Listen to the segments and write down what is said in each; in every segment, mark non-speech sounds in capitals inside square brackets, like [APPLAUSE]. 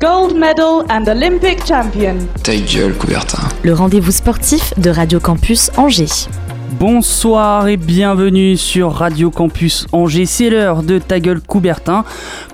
Gold medal and Olympic champion. Ta gueule, Coubertin. le rendez-vous sportif de Radio Campus Angers. Bonsoir et bienvenue sur Radio Campus Angers, c'est l'heure de Ta gueule Coubertin.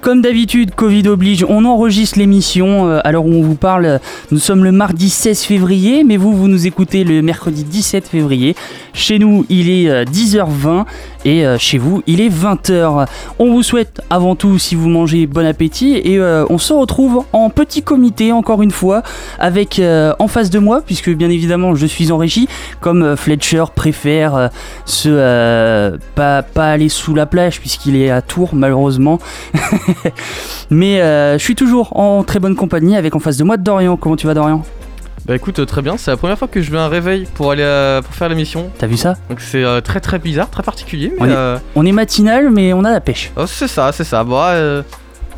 Comme d'habitude, Covid oblige, on enregistre l'émission euh, à l'heure où on vous parle. Nous sommes le mardi 16 février, mais vous, vous nous écoutez le mercredi 17 février. Chez nous, il est euh, 10h20 et euh, chez vous, il est 20h. On vous souhaite avant tout, si vous mangez, bon appétit et euh, on se retrouve en petit comité encore une fois avec euh, en face de moi, puisque bien évidemment je suis en régie, comme Fletcher préfère se pas, pas aller sous la plage puisqu'il est à Tours malheureusement. [LAUGHS] Mais je suis toujours en très bonne compagnie avec en face de moi Dorian. Comment tu vas Dorian? Bah écoute, euh, très bien, c'est la première fois que je veux un réveil pour aller euh, pour faire l'émission. T'as vu ça Donc c'est euh, très très bizarre, très particulier. On est- euh, On est matinal mais on a la pêche. oh, c'est ça, c'est ça. Bon, euh,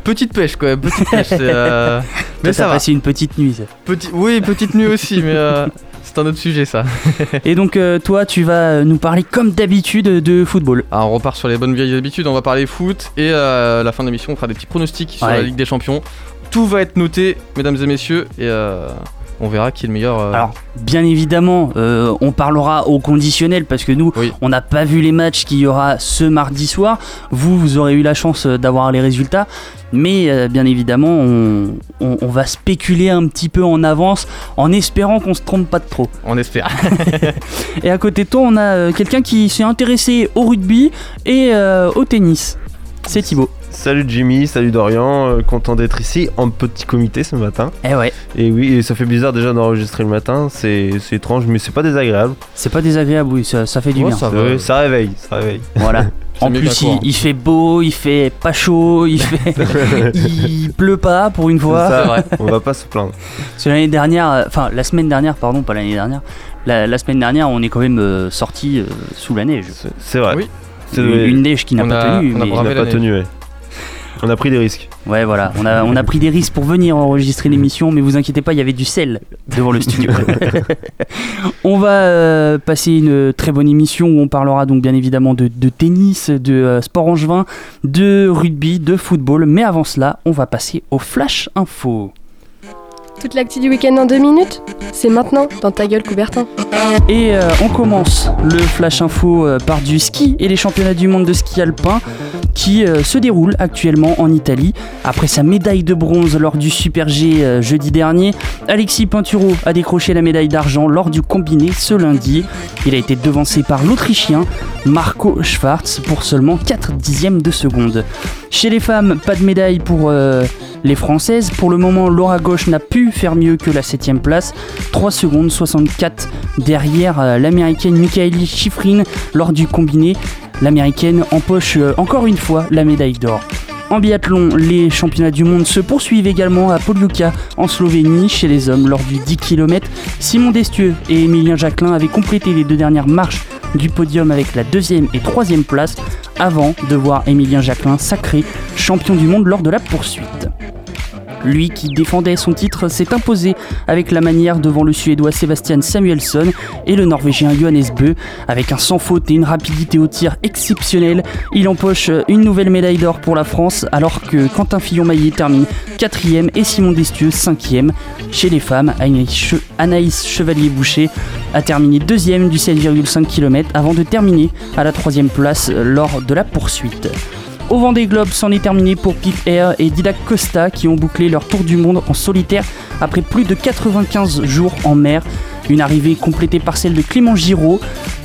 petite pêche quoi, petite pêche. c'est, euh, [LAUGHS] Mais Toi, ça t'as va. passé une petite nuit. ça. Petit... Oui, petite nuit aussi, mais euh, [LAUGHS] c'est un autre sujet ça. [LAUGHS] Et donc euh, toi tu vas nous parler comme d'habitude de football. Ah, on repart sur les bonnes vieilles habitudes, on va parler foot et euh, à la fin de l'émission on fera des petits pronostics sur Ouais. la Ligue des Champions. Tout va être noté, mesdames et messieurs, et euh, on verra qui est le meilleur. euh, Alors, bien évidemment, euh, on parlera au conditionnel parce que nous, Oui. on n'a pas vu les matchs qu'il y aura ce mardi soir. Vous, vous aurez eu la chance euh, d'avoir les résultats. Mais euh, bien évidemment, on, on- on va spéculer un petit peu en avance en espérant qu'on se trompe pas de trop. on espère. [LAUGHS] [LAUGHS] Et à côté de toi, on a quelqu'un qui s'est intéressé au rugby et au tennis. C'est Thibaut. Salut Jimmy, salut Dorian, euh, content d'être ici en petit comité ce matin. Eh ouais, Et oui, et ça fait bizarre déjà d'enregistrer le matin, c'est c'est étrange, mais c'est pas désagréable. c'est pas désagréable, oui, ça, ça fait du Ouais, bien. ça va. Ça réveille, ça réveille. Voilà. [LAUGHS] En mieux plus, qu'un il, cours. il fait beau, il fait pas chaud, il fait, [LAUGHS] il pleut pas pour une fois. C'est vrai. [LAUGHS] On va pas se plaindre. Parce que l'année dernière, euh, enfin la semaine dernière, pardon, pas l'année dernière. La, la semaine dernière, on est quand même euh, sorti euh, sous la neige. C'est- C'est vrai. Oui. C'est Une, une neige qui n'a On pas a- tenu. on a mais- On bravé n'a la pas neige. tenu, ouais. On a pris des risques. Ouais, voilà. On a, on a pris des risques pour venir enregistrer l'émission, mais vous inquiétez pas, il y avait du sel devant le studio. [LAUGHS] on va euh, passer une très bonne émission où on parlera donc bien évidemment de, de tennis, de euh, sport angevin, de rugby, de football. Mais avant cela, on va passer au Flash Info. Toute l'actu du week-end en deux minutes C'est maintenant dans ta gueule Coubertin. Et euh, on commence le flash info euh, par du ski et les championnats du monde de ski alpin qui euh, se déroulent actuellement en Italie. Après sa médaille de bronze lors du Super G euh, jeudi dernier, Alexis Pinturo a décroché la médaille d'argent lors du combiné ce lundi. Il a été devancé par l'Autrichien Marco Schwarz pour seulement 4 dixièmes de seconde. Chez les femmes, pas de médaille pour euh, les Françaises. Pour le moment, Laura Gauche n'a pu faire mieux que la 7 place. 3 secondes 64 derrière l'américaine Michaeli Schifrin lors du combiné. L'américaine empoche euh, encore une fois la médaille d'or. En biathlon, les championnats du monde se poursuivent également à Poliuka en Slovénie chez les hommes lors du 10 km. Simon Destieux et Emilien Jacquelin avaient complété les deux dernières marches du podium avec la deuxième et troisième place avant de voir Emilien Jacquelin sacré champion du monde lors de la poursuite. Lui qui défendait son titre s'est imposé avec la manière devant le Suédois Sebastian Samuelsson et le Norvégien Johannes Bö. Avec un sans faute et une rapidité au tir exceptionnelle, il empoche une nouvelle médaille d'or pour la France alors que Quentin Fillon-Maillet termine 4ème et Simon Destieux 5ème. Chez les femmes, Anaïs, Che- Anaïs Chevalier-Boucher a terminé deuxième du 7,5 km avant de terminer à la troisième place lors de la poursuite. Au Vendée Globe, c'en est terminé pour Pete Air et Didac Costa qui ont bouclé leur tour du monde en solitaire après plus de 95 jours en mer. Une arrivée complétée par celle de Clément Giraud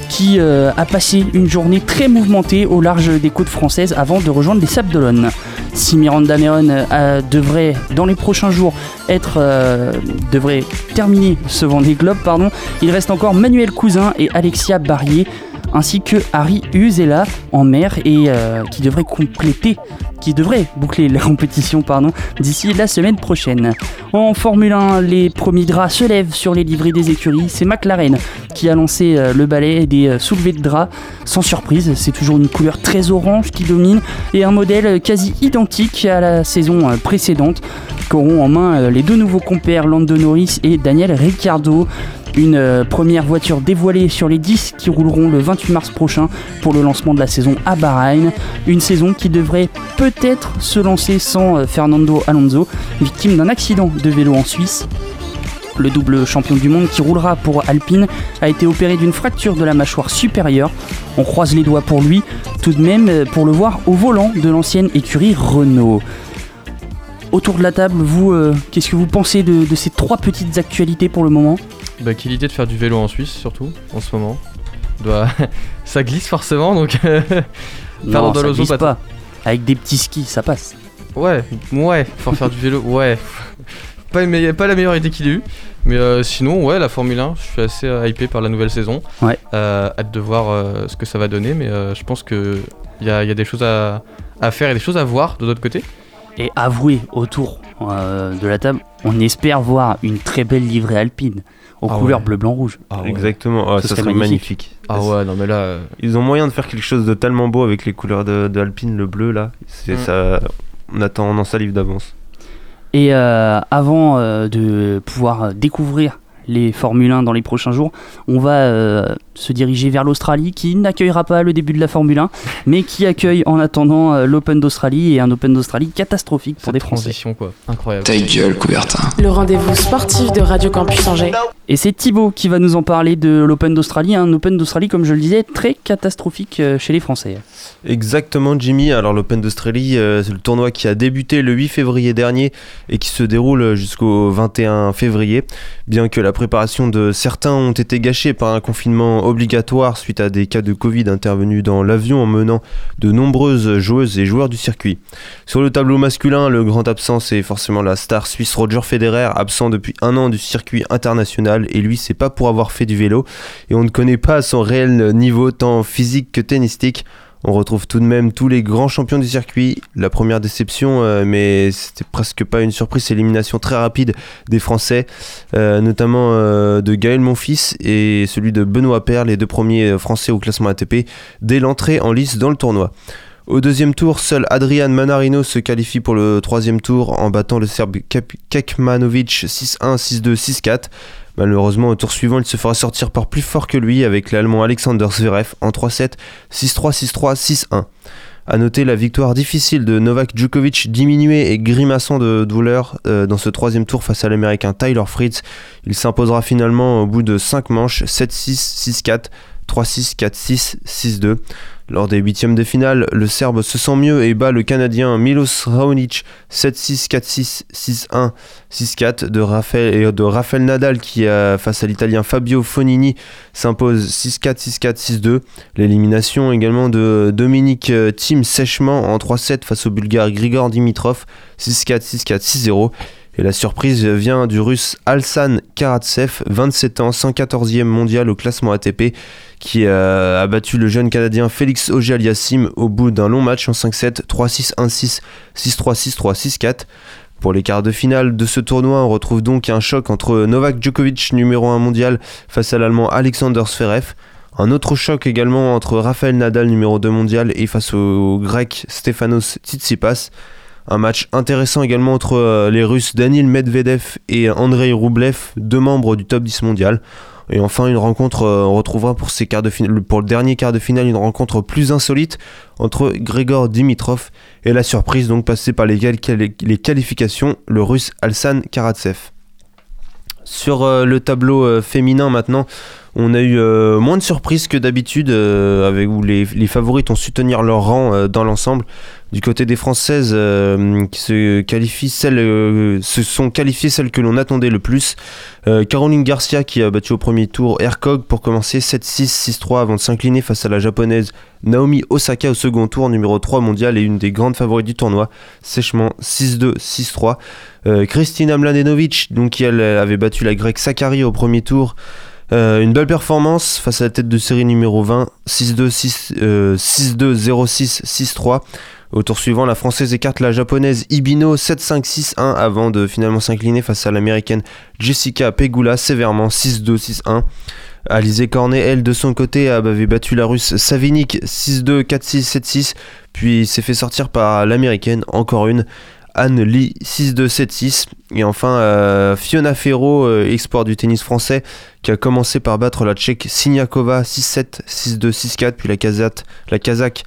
qui euh, a passé une journée très mouvementée au large des côtes françaises avant de rejoindre les Sables d'Olonne. Si Miranda Meron euh, devrait dans les prochains jours être euh, devrait terminer ce Vendée Globe, pardon, il reste encore Manuel Cousin et Alexia Barrier ainsi que Harry Uzela en mer et euh, qui devrait compléter, qui devrait boucler la compétition pardon, d'ici la semaine prochaine. En Formule 1, les premiers draps se lèvent sur les livrées des écuries. C'est McLaren qui a lancé euh, le balai des euh, soulevés de draps. Sans surprise, c'est toujours une couleur très orange qui domine et un modèle quasi identique à la saison précédente qu'auront en main les deux nouveaux compères Lando Norris et Daniel Ricciardo. Une euh, première voiture dévoilée sur les 10 qui rouleront le 28 mars prochain pour le lancement de la saison à Bahreïn. Une saison qui devrait peut-être se lancer sans euh, Fernando Alonso, victime d'un accident de vélo en Suisse. Le double champion du monde qui roulera pour Alpine a été opéré d'une fracture de la mâchoire supérieure. On croise les doigts pour lui, tout de même euh, pour le voir au volant de l'ancienne écurie Renault. Autour de la table, vous, qu'est-ce que vous pensez de ces trois petites actualités pour le moment? Bah, quelle idée de faire du vélo en Suisse, surtout, en ce moment. Doit... [LAUGHS] ça glisse forcément, donc. Non, ça Alonso, glisse pas- pas. Avec des petits skis, ça passe. Ouais, ouais, pour faire du vélo, ouais. [LAUGHS] Pas, pas la meilleure idée qu'il ait eue. Mais euh, sinon, ouais, la Formule 1, je suis assez euh, hypé par la nouvelle saison. Ouais. Euh, hâte de voir euh, ce que ça va donner, mais euh, je pense qu'il y a, y a des choses à, à faire et des choses à voir de l'autre côté. Et avouez autour euh, de la table, on espère voir une très belle livrée alpine aux Ah couleurs ouais. bleu, blanc, rouge. Ah ouais. Exactement, Ah, ça serait serait magnifique. magnifique. Ah ouais, non mais là. euh, Ils ont moyen de faire quelque chose de tellement beau avec les couleurs de, de Alpine, le bleu là. C'est Mm. ça. On attend, on en salive d'avance. Et euh, avant euh, de pouvoir découvrir les Formule 1 dans les prochains jours, on va euh, se diriger vers l'Australie qui n'accueillera pas le début de la Formule 1, mais qui accueille en attendant euh, l'Open d'Australie et un Open d'Australie catastrophique pour cette des Français. transition quoi, incroyable. Ta gueule, Coubertin. Le rendez-vous sportif de Radio Campus Angers. Et c'est Thibaut qui va nous en parler de l'Open d'Australie, un Open d'Australie comme je le disais très catastrophique euh, chez les Français. Exactement, Jimmy. Alors, l'Open d'Australie, euh, c'est le tournoi qui a débuté le 8 février dernier et qui se déroule jusqu'au 21 février. Bien que la préparation de certains ont été gâchée par un confinement obligatoire suite à des cas de Covid intervenus dans l'avion emmenant de nombreuses joueuses et joueurs du circuit. Sur le tableau masculin, le grand absent, c'est forcément la star suisse Roger Federer, absent depuis un an du circuit international. Et lui, c'est pas pour avoir fait du vélo. Et on ne connaît pas son réel niveau, tant physique que tennistique. On retrouve tout de même tous les grands champions du circuit. La première déception, euh, mais c'était presque pas une surprise, c'est l'élimination très rapide des Français, euh, notamment euh, de Gaël Monfils et celui de Benoît Paire, les deux premiers Français au classement ATP, dès l'entrée en lice dans le tournoi. Au deuxième tour, seul Adrian Manarino se qualifie pour le troisième tour en battant le Serbe Kekmanovic 6-1, 6-2, 6-4. Malheureusement, au tour suivant, il se fera sortir par plus fort que lui avec l'Allemand Alexander Zverev en 3-7, 6-3, 6-3, 6-1. A noter la victoire difficile de Novak Djokovic diminué et grimaçant de douleur euh, dans ce troisième tour face à l'américain Tyler Fritz. Il s'imposera finalement au bout de 5 manches 7-6, 6-4, 3-6, 4-6, 6-2. Lors des huitièmes de finale, le Serbe se sent mieux et bat le Canadien Milos Raonic 7-6, 4-6, 6-1, 6-4 de Rafael, Nadal qui, euh, face à l'Italien Fabio Fonini, s'impose 6-4, 6-4, 6-2. L'élimination également de Dominique euh, Thiem sèchement en 3-7 face au Bulgare Grigor Dimitrov 6-4, 6-4, 6-0. Et la surprise vient du russe Alsan Karatsev, 27 ans, 114e mondial au classement ATP, qui a battu le jeune Canadien Félix Auger-Aliassime au bout d'un long match en 5-7, 3-6, 1-6, 6-3, 6-3, 6-4. Pour les quarts de finale de ce tournoi, on retrouve donc un choc entre Novak Djokovic, numéro 1 mondial, face à l'Allemand Alexander Zverev. Un autre choc également entre Rafael Nadal, numéro 2 mondial, et face au grec Stefanos Tsitsipas. Un match intéressant également entre euh, les Russes Danil Medvedev et Andrei Rublev, deux membres du top 10 mondial. Et enfin, une rencontre, euh, on retrouvera pour, le dernier quart de finale une rencontre plus insolite entre Grigor Dimitrov et la surprise donc passée par les qualifications, le russe Alsan Karatsev. Sur euh, le tableau euh, féminin maintenant, on a eu euh, moins de surprises que d'habitude, euh, avec où les, favorites ont su tenir leur rang euh, dans l'ensemble. Du côté des Françaises, qui se qualifient, celles, se sont qualifiées celles que l'on attendait le plus. Caroline Garcia qui a battu au premier tour Erkog pour commencer 7-6, 6-3 avant de s'incliner face à la japonaise Naomi Osaka au second tour, numéro 3 mondial et une des grandes favorites du tournoi, sèchement 6-2, 6-3. Euh, Kristina Mladenovic, donc qui avait battu la grecque Sakari au premier tour, Euh, une belle performance face à la tête de série numéro 20, 6-2, 6, euh, 6-2, 0-6, 6-3. Au tour suivant, la française écarte la japonaise Ibino 7-5-6-1 avant de finalement s'incliner face à l'américaine Jessica Pegula sévèrement 6-2, 6-1. Alizé Cornet, elle, de son côté, avait battu la russe Savinik 6-2, 4-6, 7-6, puis s'est fait sortir par l'américaine, encore une, Anne Lee 6-2, 7-6. Et enfin, euh, Fiona Ferro, euh, export du tennis français, qui a commencé par battre la tchèque Siniakova 6-7, 6-2, 6-4, puis la, Kazate, la kazakh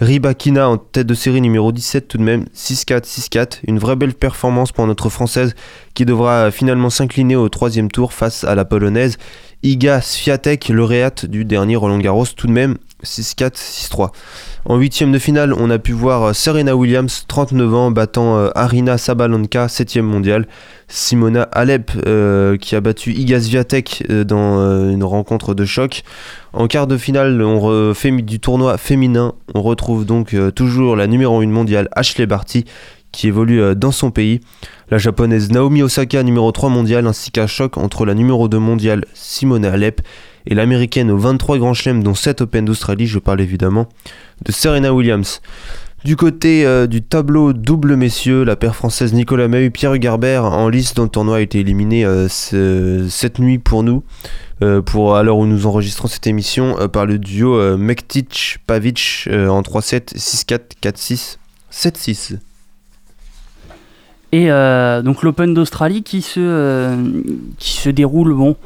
Ribakina en tête de série numéro 17 tout de même, 6-4, 6-4. Une vraie belle performance pour notre française qui devra finalement s'incliner au troisième tour face à la polonaise Iga Swiatek, lauréate du dernier Roland Garros tout de même, 6-4, 6-3. En huitième de finale, on a pu voir Serena Williams, 39 ans, battant euh, Arina Sabalenka, 7ème mondiale. Simona Alep, euh, qui a battu Iga Swiatek euh, dans euh, une rencontre de choc. En quart de finale, on refait du tournoi féminin. On retrouve donc toujours la numéro 1 mondiale Ashley Barty, qui évolue dans son pays. La japonaise Naomi Osaka, numéro 3 mondiale, ainsi qu'un choc entre la numéro 2 mondiale Simona Alep et l'américaine aux 23 grands chelems, dont 7 Open d'Australie. Je parle évidemment de Serena Williams. Du côté euh, du tableau double messieurs, la paire française Nicolas Mahut, Pierre Garbert en lice dans le tournoi a été éliminé euh, ce- cette nuit pour nous, euh, pour à l'heure où nous enregistrons cette émission, par le duo Mektic-Pavic euh, en 3-7, 6-4, 4-6, 7-6. Et donc l'Open d'Australie qui se, qui se déroule bon,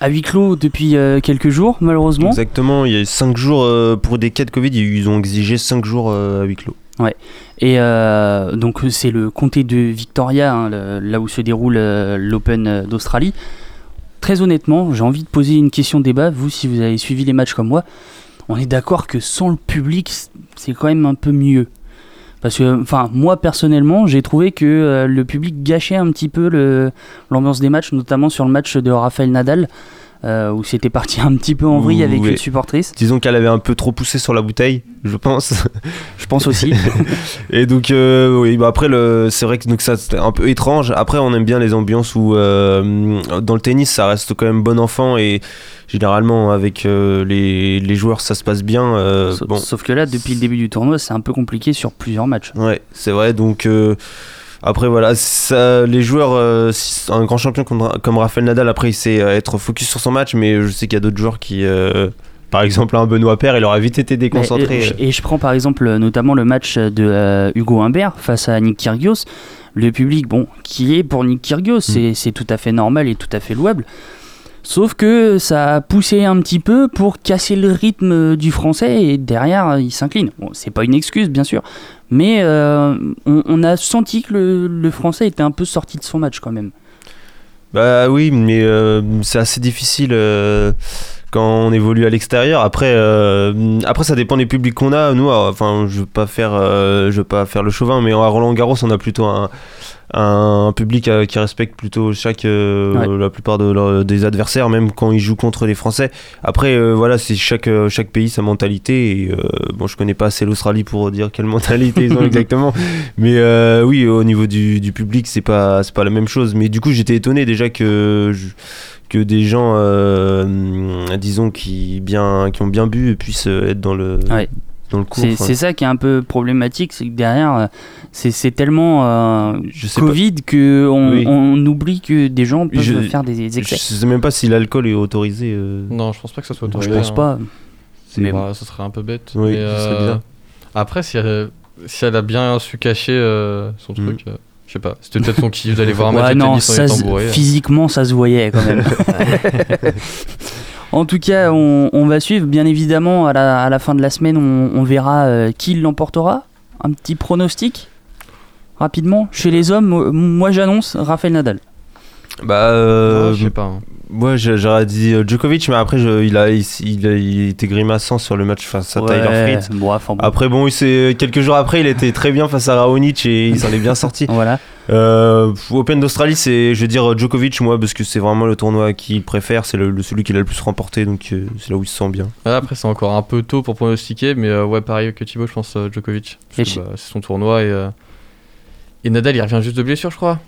à huis clos depuis euh, quelques jours, malheureusement. Exactement, il y a eu 5 jours euh, pour des cas de Covid, ils ont exigé 5 jours euh, à huis clos. Et euh, donc c'est le comté de Victoria, hein, le- là où se déroule l'Open d'Australie. Très honnêtement, j'ai envie de poser une question de débat. Vous, si vous avez suivi les matchs comme moi, on est d'accord que sans le public, c'est quand même un peu mieux. Parce que, moi personnellement, j'ai trouvé que euh, le public gâchait un petit peu l'ambiance des matchs, notamment sur le match de Rafael Nadal, euh, où c'était parti un petit peu en vrille avec Ouais. une supportrice. Disons qu'elle avait un peu trop poussé sur la bouteille, je pense. [LAUGHS] Je pense aussi. [LAUGHS] Et donc, euh, oui, bah après, c'est vrai que donc ça c'était un peu étrange. Après, on aime bien les ambiances où, euh, dans le tennis, ça reste quand même bon enfant et généralement, avec les, les joueurs, ça se passe bien. Sauf, bon, sauf que là, depuis le début du tournoi, c'est un peu compliqué sur plusieurs matchs. ouais, c'est vrai. Donc, après, voilà, ça, les joueurs, euh, un grand champion comme, comme Rafael Nadal, après, il sait euh, être focus sur son match, mais je sais qu'il y a d'autres joueurs qui. euh, par exemple, un Benoît Paire, il aurait vite été déconcentré. et, je- et je prends par exemple notamment le match de euh, Hugo Humbert face à Nick Kyrgios. Le public, bon, qui est pour Nick Kyrgios, Mm. c'est- c'est tout à fait normal et tout à fait louable. Sauf que ça a poussé un petit peu pour casser le rythme du français et derrière il s'incline. Bon, c'est pas une excuse bien sûr, mais euh, on, a senti que le, le français était un peu sorti de son match quand même. Bah oui, mais euh, c'est assez difficile euh, quand on évolue à l'extérieur. Après, euh, après ça dépend des publics qu'on a. Nous, euh, enfin, je veux pas faire, euh, je veux pas faire le chauvin, mais à Roland Garros, on a plutôt un, un public euh, qui respecte plutôt chaque, Ouais. la plupart de leur- des adversaires, même quand ils jouent contre les Français. Après, voilà, c'est chaque, chaque pays sa mentalité. Et, bon, je connais pas assez l'Australie pour dire quelle [LAUGHS] mentalité ils ont exactement. Mais oui, au niveau du, du public, c'est pas, c'est pas la même chose. Mais du coup, j'étais étonné déjà que, je- que des gens, euh, disons, qui, bien, qui ont bien bu puissent être dans le, Ouais. dans le cours. C'est Enfin, c'est ça qui est un peu problématique, c'est que derrière, euh, c'est c'est tellement euh, je sais pas. Covid que on, Oui. on oublie que des gens peuvent Je- faire des Je excès. sais même pas si l'alcool est autorisé. euh. Non, je pense pas que ça soit Je autorisé. pense hein. pas. C'est- Mais bah, ça serait un peu bête. Oui, mais, euh, bizarre. Après, si elle, si elle a bien su cacher euh, son Mm. truc, euh, je sais pas. C'était peut-être son kiff d'aller voir un match Ouais, de non, tennis ça étant se- bourré. physiquement, ça se voyait quand même. [LAUGHS] en tout cas, on, on va suivre. Bien évidemment, à la, à la fin de la semaine, on, on verra euh, qui l'emportera. Un petit pronostic? Rapidement. Chez les hommes, mo- moi j'annonce Rafael Nadal. Bah, euh, Ah, je sais pas. hein. moi j'ai- j'aurais dit euh, Djokovic, mais après je- il, a, il, il a- il était grimaçant sur le match face à Tyler Ouais, Fritz. bon, enfin, bon. Après, bon, il quelques jours après, il était très bien face à Raonic et il s'en est bien sorti. [LAUGHS] Voilà. Euh, Open d'Australie, c'est, je veux dire, Djokovic, moi, parce que c'est vraiment le tournoi qu'il préfère, c'est le, le- celui qu'il a le plus remporté, donc euh, c'est là où il se sent bien. Ah, Après, c'est encore un peu tôt pour pronostiquer, mais euh, ouais, pareil que Thibaut, je pense euh, Djokovic. Bah, c'est son tournoi et, euh, et Nadal, il revient juste de blessure, je crois.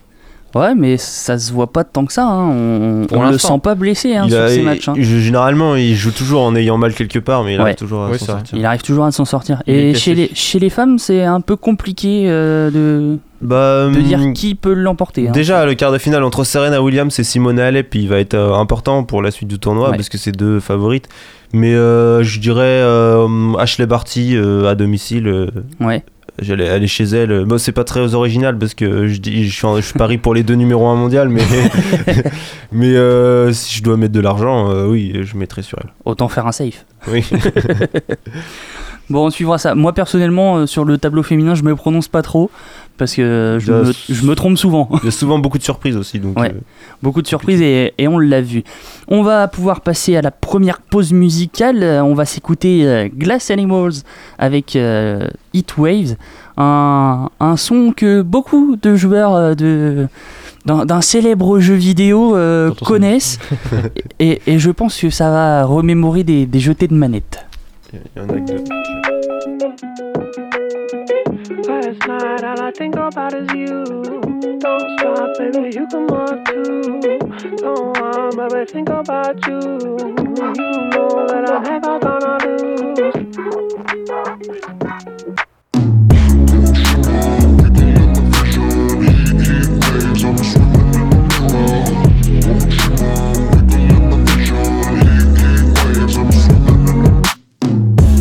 Ouais, mais ça se voit pas tant que ça. Hein. On, on le l'instant. sent pas blessé hein, Il sur a- ces matchs. hein. généralement, il joue toujours en ayant mal quelque part, mais il Ouais. arrive toujours à Oui, s'en sortir. Il arrive toujours à s'en sortir. Il Et chez les, chez les femmes, c'est un peu compliqué euh, de, Bah, de hum, dire qui peut l'emporter. hein. Déjà, le quart de finale entre Serena Williams et Simone Halep, il va être euh, important pour la suite du tournoi Ouais. parce que c'est deux favorites. Mais euh, je dirais euh, Ashley Barty euh, à domicile. euh, Ouais. J'allais aller chez elle. Bon, c'est pas très original parce que je, dis, je, parie pour les deux numéros 1 mondial, mais, [LAUGHS] mais euh, si je dois mettre de l'argent, euh, oui, je mettrai sur elle. Autant faire un safe. Oui. [LAUGHS] Bon, on suivra ça. Moi, personnellement, euh, sur le tableau féminin, je me prononce pas trop parce que je, me, je me trompe souvent. Il y a souvent beaucoup de surprises aussi. Donc, Ouais. euh, Beaucoup de surprises et, et on l'a vu. On va pouvoir passer à la première pause musicale. Euh, On va s'écouter euh, Glass Animals avec euh, Heat Waves, un, un son que beaucoup de joueurs de d'un célèbre jeu vidéo euh, connaissent [LAUGHS] et, et je pense que ça va remémorer des, des jetés de manettes. il y en a que- Last night, all I think about is you. Don't stop, baby, you come on too. Don't want, baby, think about you. You know that I'm never gonna lose.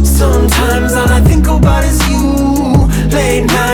Sometimes all I think about is you.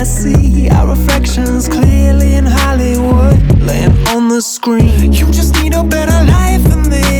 I see our reflections clearly in Hollywood, laying on the screen. You just need a better life than this.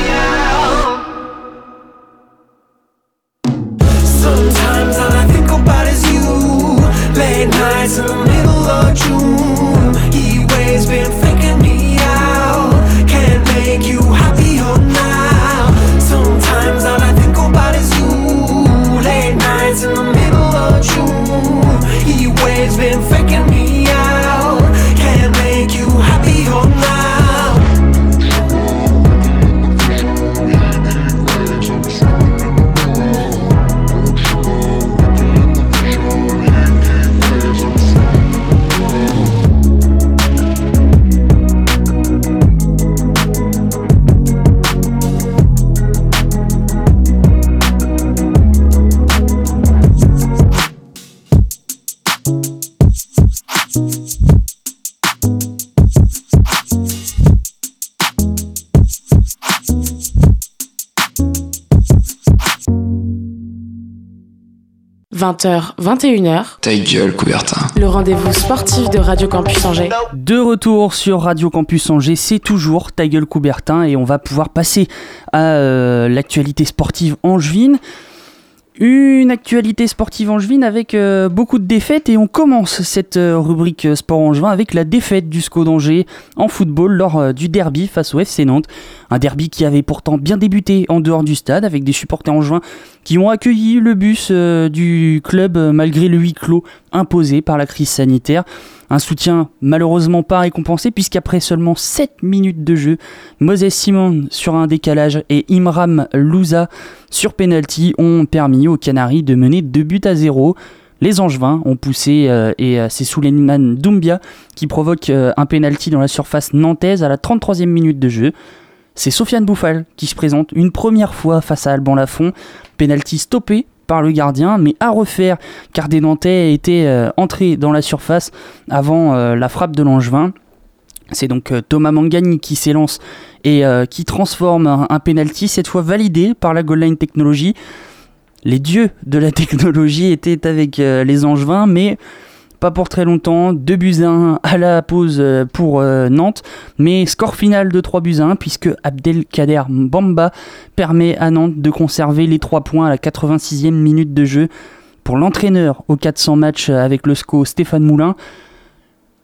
20h, 21h. Ta gueule, Coubertin. Le rendez-vous sportif de Radio Campus Angers. De retour sur Radio Campus Angers, c'est toujours Ta gueule Coubertin et on va pouvoir passer à euh, l'actualité sportive angevine. Une actualité sportive angevine avec euh, beaucoup de défaites et on commence cette euh, rubrique sport angevin avec la défaite du SCO d'Angers en football lors euh, du derby face au FC Nantes. Un derby qui avait pourtant bien débuté en dehors du stade avec des supporters angevins qui ont accueilli le bus euh, du club euh, malgré le huis clos imposé par la crise sanitaire. Un soutien malheureusement pas récompensé puisqu'après seulement 7 minutes de jeu, Moses Simon sur un décalage et Imram Louza sur penalty ont permis aux Canaries de mener 2 buts à 0. Les Angevins ont poussé euh, et c'est Souleymane Doumbia qui provoque un penalty dans la surface nantaise à la 33e minute de jeu. C'est Sofiane Bouffal qui se présente une première fois face à Alban Lafont. Penalty stoppé par le gardien, mais à refaire car des Nantais étaient euh, entrés dans la surface avant euh, la frappe de l'Angevin. C'est donc euh, Thomas Mangani qui s'élance et euh, qui transforme un, un penalty, cette fois validé par la Goal Line Technology. Les dieux de la [LAUGHS] technologie étaient avec les Angevins, mais pas pour très longtemps. 2 buts à 1 à la pause euh, pour euh, Nantes, mais score final de 3 buts à 1 puisque Abdelkader Mbamba permet à Nantes de conserver les 3 points à la 86e minute de jeu. Pour l'entraîneur au 400 matchs avec le SCO Stéphane Moulin,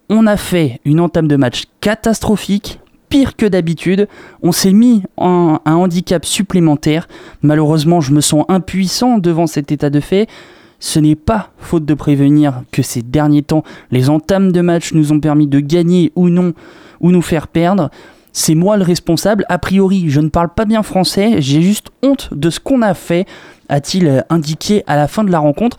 on a fait une entame de match catastrophique, pire que d'habitude. On s'est mis en un handicap supplémentaire. Malheureusement, je me sens impuissant devant cet état de fait. Ce n'est pas faute de prévenir que ces derniers temps, les entames de match nous ont permis de gagner ou non, ou nous faire perdre. C'est moi le responsable. A priori, je ne parle pas bien français. J'ai juste honte de ce qu'on a fait, a-t-il euh, indiqué à la fin de la rencontre.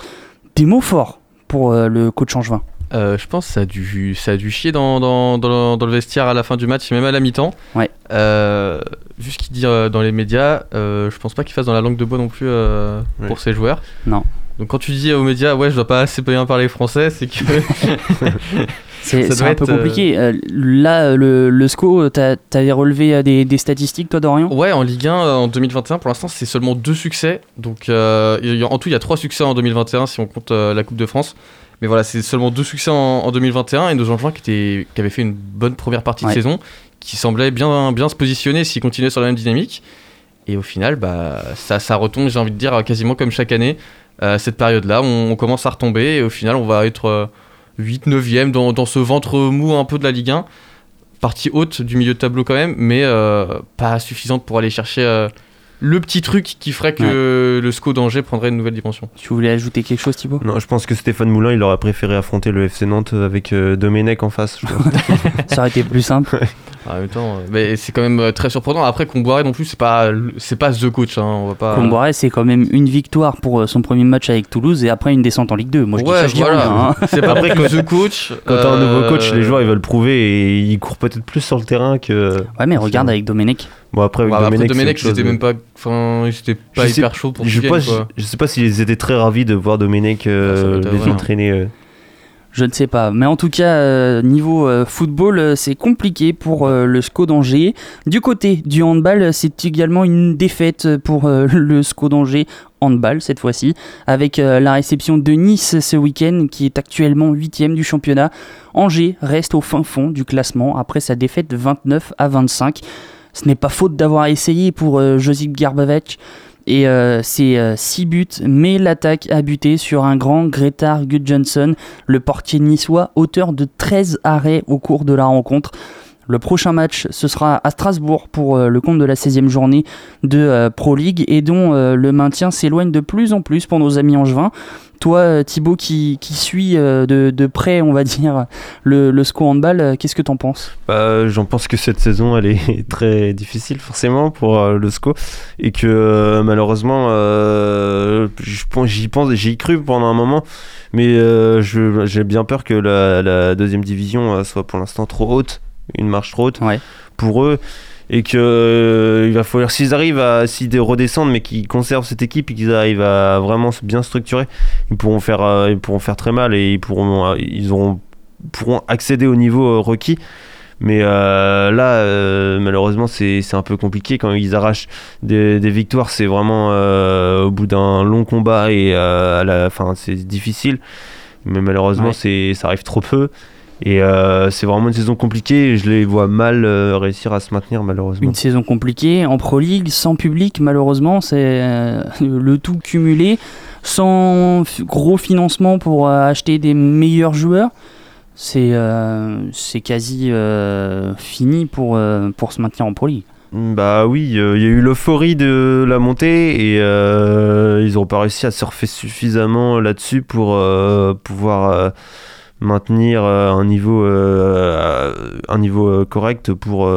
Des mots forts pour euh, le coach Angevin. Euh, je pense que ça a dû, ça a dû chier dans, dans, dans, le- dans le vestiaire à la fin du match et même à la mi-temps. Ouais. Euh, vu ce qu'il dit euh, dans les médias, euh, je pense pas qu'il fasse dans la langue de bois non plus euh, Ouais. pour ses joueurs. Non. Donc quand tu dis aux médias, ouais, je dois pas assez bien parler français, c'est que. [LAUGHS] C'est [LAUGHS] un peu euh, compliqué. Euh, là, euh, le, le SCO, t'avais relevé des, des statistiques, toi, Dorian? Ouais, en Ligue 1 euh, en 2021, pour l'instant, c'est seulement deux succès. Donc, euh, en tout, il y a trois succès en 2021 si on compte euh, la Coupe de France. Mais voilà, c'est seulement deux succès en, en 2021 et nos enfants qui, étaient, qui avaient fait une bonne première partie Ouais. de saison, qui semblaient bien, bien se positionner s'ils continuaient sur la même dynamique. Et au final, bah, ça, ça retombe, j'ai envie de dire, quasiment comme chaque année. Euh, cette période-là, on, commence à retomber et au final, on va être euh, 8, 9e dans, dans ce ventre mou un peu de la Ligue 1 partie haute du milieu de tableau quand même, mais euh, pas suffisante pour aller chercher euh, le petit truc qui ferait que le SCO d'Angers prendrait une nouvelle dimension. Tu voulais ajouter quelque chose, Thibaut? Non, je pense que Stéphane Moulin, il aurait préféré affronter le FC Nantes avec euh, Domenech en face. je. [LAUGHS] Ça aurait été plus simple. En même temps, euh, mais c'est quand même euh, très surprenant. Après, Comboiré non plus, c'est pas, c'est pas the coach. Hein, on va pas. Comboiré, c'est quand même une victoire pour euh, son premier match avec Toulouse et après une descente en Ligue 2. Moi, je dis Ouais, ça, je dis voilà. rien, hein. [LAUGHS] C'est pas Après, que the coach. Quand t'as un nouveau coach, euh, les joueurs ils veulent prouver et ils courent peut-être plus sur le terrain que. Ouais, mais regarde avec Domenech. Bon, après, avec après, Domenech, Domenech, ils étaient même pas, enfin, ils étaient pas Je sais- hyper chauds pour je, sais pas, quoi. je, je sais pas s'ils étaient très ravis de voir Domenech euh, Ah, les entraîner. euh. Je ne sais pas. Mais en tout cas, euh, niveau euh, football, euh, c'est compliqué pour euh, le SCO d'Angers. Du côté du handball, c'est également une défaite pour euh, [LAUGHS] le SCO d'Angers handball cette fois-ci, avec euh, la réception de Nice ce week-end, qui est actuellement 8 du championnat. Angers reste au fin fond du classement après sa défaite de 29 à 25. Ce n'est pas faute d'avoir essayé pour euh, Josip Garbavec. Et euh, c'est 6 buts, mais l'attaque a buté sur un grand Gretar Gudjonsson, le portier niçois, auteur de 13 arrêts au cours de la rencontre. Le prochain match, ce sera à Strasbourg pour euh, le compte de la 16e journée de euh, Pro League et dont euh, le maintien s'éloigne de plus en plus pour nos amis angevins. Toi, Thibaut, qui, qui suit de, près, on va [LAUGHS] dire, le, le handball, qu'est-ce que t'en penses? Bah, J'en pense que cette saison elle est [LAUGHS] très difficile forcément pour le SCO. Et que malheureusement j'y pense j'y cru pendant un moment. Mais j'ai bien peur que la, deuxième division soit pour l'instant trop haute une marche trop haute Ouais. pour eux et que euh, il va falloir s'ils arrivent à s'ils redescendent mais qu'ils conservent cette équipe et qu'ils arrivent à vraiment se bien structurer ils pourront faire euh, ils pourront faire très mal et ils pourront euh, ils auront pourront accéder au niveau euh, requis Mais euh, là, malheureusement, c'est c'est un peu compliqué quand ils arrachent des, des victoires. C'est vraiment au bout d'un long combat et à la fin, c'est difficile. Mais malheureusement, Ouais. c'est ça arrive trop peu. Et euh, c'est vraiment une saison compliquée. et Je les vois mal euh, réussir à se maintenir, malheureusement. Une saison compliquée en Pro League, sans public, malheureusement, c'est euh, le tout cumulé, sans gros financement pour acheter des meilleurs joueurs. C'est quasi fini pour, pour se maintenir en Pro League. Bah oui, euh, il y a eu l'euphorie de la montée et euh, ils n'ont pas réussi à surfer suffisamment là-dessus pour euh, pouvoir maintenir euh, un niveau, euh, un niveau euh, correct pour,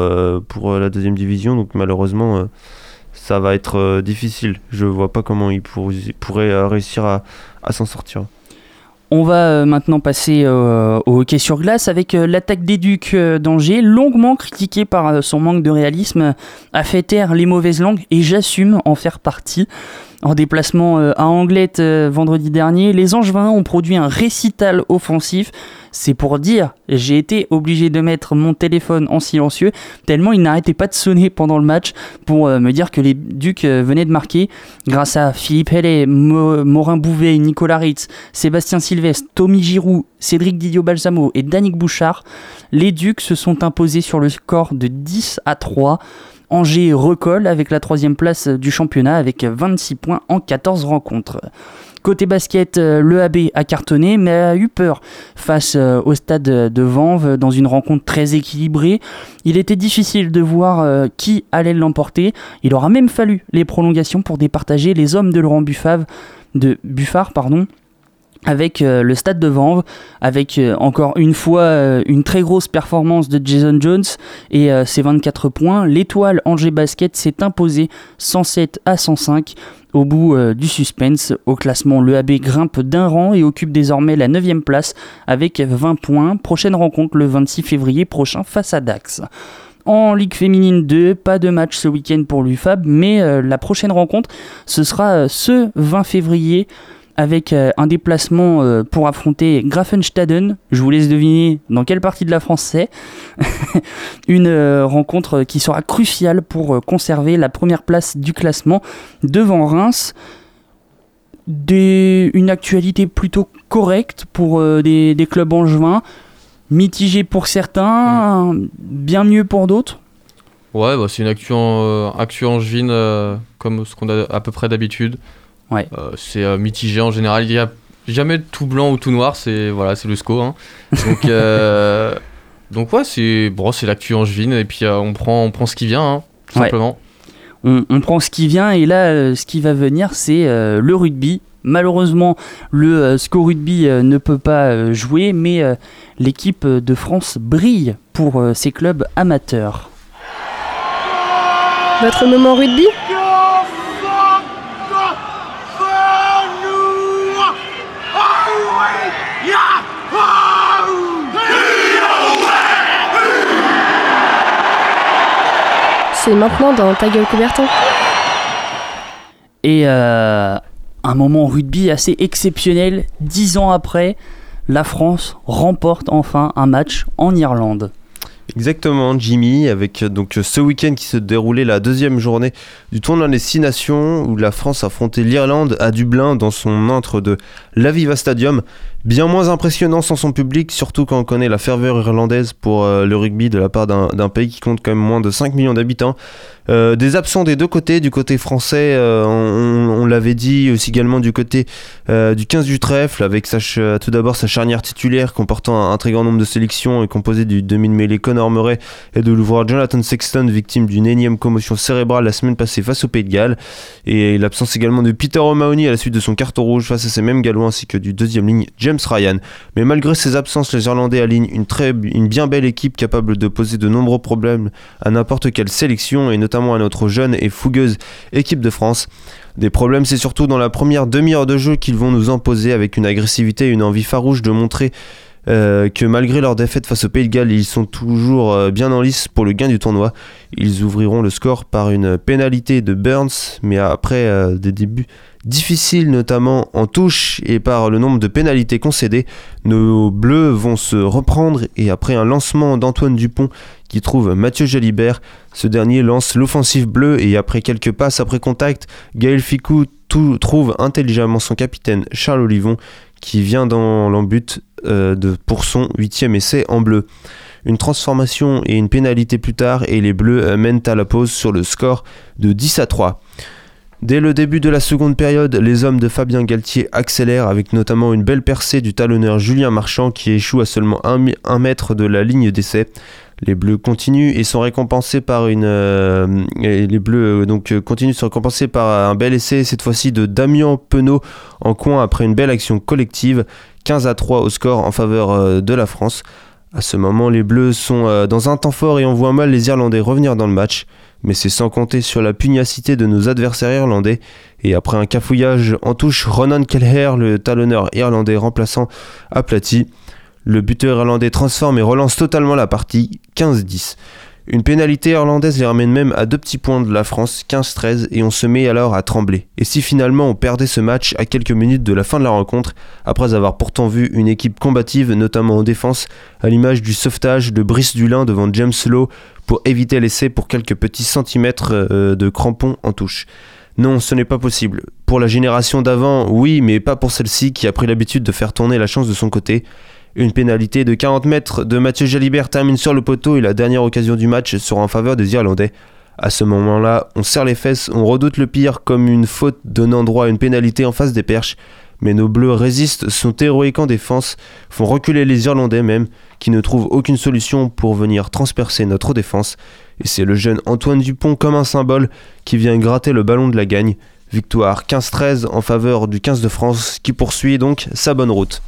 pour la deuxième division. Donc malheureusement, ça va être difficile. Je vois pas comment ils pour- pourraient euh, réussir à, à s'en sortir. On va maintenant passer au hockey sur glace avec l'attaque des Ducs d'Angers, longuement critiquée par son manque de réalisme, a fait taire les mauvaises langues et j'assume en faire partie. En déplacement euh, à Anglette euh, vendredi dernier, les Angevins ont produit un récital offensif. C'est pour dire, j'ai été obligé de mettre mon téléphone en silencieux tellement il n'arrêtait pas de sonner pendant le match pour euh, me dire que les Ducs venaient de marquer grâce à Philippe Hellet, Mo- Morin Bouvet, Nicolas Ritz, Sébastien Sylvestre, Tommy Giroud, Cédric Didio-Balsamo et Danick Bouchard. Les Ducs se sont imposés sur le score de 10 à 3. Angers recolle avec la troisième place du championnat avec 26 points en 14 rencontres. Côté basket, euh, le AB a cartonné mais a eu peur face euh, au stade de Vanves dans une rencontre très équilibrée. Il était difficile de voir euh, qui allait l'emporter. Il aura même fallu les prolongations pour départager les hommes de Laurent de Buffard pardon, avec euh, le stade de Vanves, avec euh, encore une fois euh, une très grosse performance de Jason Jones et ses 24 points. L'étoile Angers Basket s'est imposée 107 à 105 au bout du suspense. Au classement, le AB grimpe d'un rang et occupe désormais la 9 place avec 20 points. Prochaine rencontre le 26 février prochain face à Dax. En Ligue féminine 2, pas de match ce week-end pour l'UFAB, mais la prochaine rencontre, ce sera ce 20 février avec euh, un déplacement euh, pour affronter Grafenstaden. Je vous laisse deviner dans quelle partie de la France c'est. [LAUGHS] Une euh, rencontre qui sera cruciale pour conserver la première place du classement devant Reims. Des- une actualité plutôt correcte pour des, des clubs angevins, mitigée pour certains, bien mieux pour d'autres. Ouais, bah, c'est une actu, en, euh, actu angevine euh, comme ce qu'on a à peu près d'habitude. Ouais. Euh, c'est euh, mitigé en général. Il n'y a jamais tout blanc ou tout noir. C'est voilà, c'est le SCO. hein. Donc, euh, [LAUGHS] donc ouais, c'est bon, c'est l'actu angevine et puis euh, on prend, on prend ce qui vient, hein, tout Ouais. simplement. on, on prend ce qui vient et là euh, ce qui va venir c'est euh, le rugby. Malheureusement le euh, SCO Rugby euh, ne peut pas euh, jouer mais euh, l'équipe de France brille pour euh, ses clubs amateurs. Votre moment rugby? C'est maintenant dans Ta gueule Coubertin. Et euh, un moment rugby assez exceptionnel, dix ans après, la France remporte enfin un match en Irlande. Exactement, Jimmy, avec euh, donc ce week-end qui se déroulait la deuxième journée du tournoi des Six Nations, où la France affrontait l'Irlande à Dublin dans son antre de l'Aviva Stadium. Bien moins impressionnant sans son public, surtout quand on connaît la ferveur irlandaise pour euh, le rugby de la part d'un d'un pays qui compte quand même moins de 5 millions d'habitants. Euh, des absents des deux côtés, du côté français, euh, on, l'avait dit aussi également du côté euh, du 15 du trèfle, avec sa tout d'abord sa charnière titulaire comportant un, très grand nombre de sélections et composée du demi-mêlée Conor Murray et de l'ouvreur Jonathan Sexton, victime d'une énième commotion cérébrale la semaine passée face au Pays de Galles. Et l'absence également de Peter O'Mahony à la suite de son carton rouge face à ces mêmes Gallois ainsi que du deuxième ligne James Ryan. Mais malgré ces absences, les Irlandais alignent une, très, une bien belle équipe capable de poser de nombreux problèmes à n'importe quelle sélection et notamment à notre jeune et fougueuse équipe de France. Des problèmes, c'est surtout dans la première demi-heure de jeu qu'ils vont nous imposer avec une agressivité et une envie farouche de montrer euh, que malgré leur défaite face au Pays de Galles, ils sont toujours euh, bien en lice pour le gain du tournoi. Ils ouvriront le score par une pénalité de Burns, mais après euh, des débuts difficiles, notamment en touche et par le nombre de pénalités concédées, nos Bleus vont se reprendre et après un lancement d'Antoine Dupont qui trouve Mathieu Jalibert, ce dernier lance l'offensive bleue et après quelques passes après contact, Gaël Ficou trouve intelligemment son capitaine Charles Olivon qui vient dans l'embut euh, de, pour son huitième essai en bleu. Une transformation et une pénalité plus tard et les Bleus euh, mènent à la pause sur le score de 10 à 3. Dès le début de la seconde période, les hommes de Fabien Galtier accélèrent avec notamment une belle percée du talonneur Julien Marchand qui échoue à seulement 1 mètre de la ligne d'essai. Les Bleus continuent et sont récompensés par une euh, les Bleus euh, donc euh, continuent de se récompenser par un bel essai cette fois-ci de Damien Penaud en coin après une belle action collective 15 à 3 au score en faveur de la France. À ce moment, les Bleus sont dans un temps fort et on voit mal les Irlandais revenir dans le match, mais c'est sans compter sur la pugnacité de nos adversaires irlandais. Et après un cafouillage en touche, Ronan Kelleher, le talonneur irlandais remplaçant, aplati. Le buteur irlandais transforme et relance totalement la partie, 15-10. Une pénalité irlandaise les ramène même à deux petits points de la France, 15-13, et on se met alors à trembler. Et si finalement on perdait ce match à quelques minutes de la fin de la rencontre, après avoir pourtant vu une équipe combative, notamment en défense, à l'image du sauvetage de Brice Dulin devant James Lowe pour éviter l'essai pour quelques petits centimètres euh, de crampons en touche. Non, ce n'est pas possible. Pour la génération d'avant, oui, mais pas pour celle-ci qui a pris l'habitude de faire tourner la chance de son côté. Une pénalité de 40 mètres de Mathieu Jalibert termine sur le poteau et la dernière occasion du match sera en faveur des Irlandais. À ce moment-là, on serre les fesses, on redoute le pire comme une faute donnant droit à une pénalité en face des perches. Mais nos bleus résistent, sont héroïques en défense, font reculer les Irlandais même, qui ne trouvent aucune solution pour venir transpercer notre défense. Et c'est le jeune Antoine Dupont comme un symbole qui vient gratter le ballon de la gagne. Victoire 15-13 en faveur du 15 de France qui poursuit donc sa bonne route.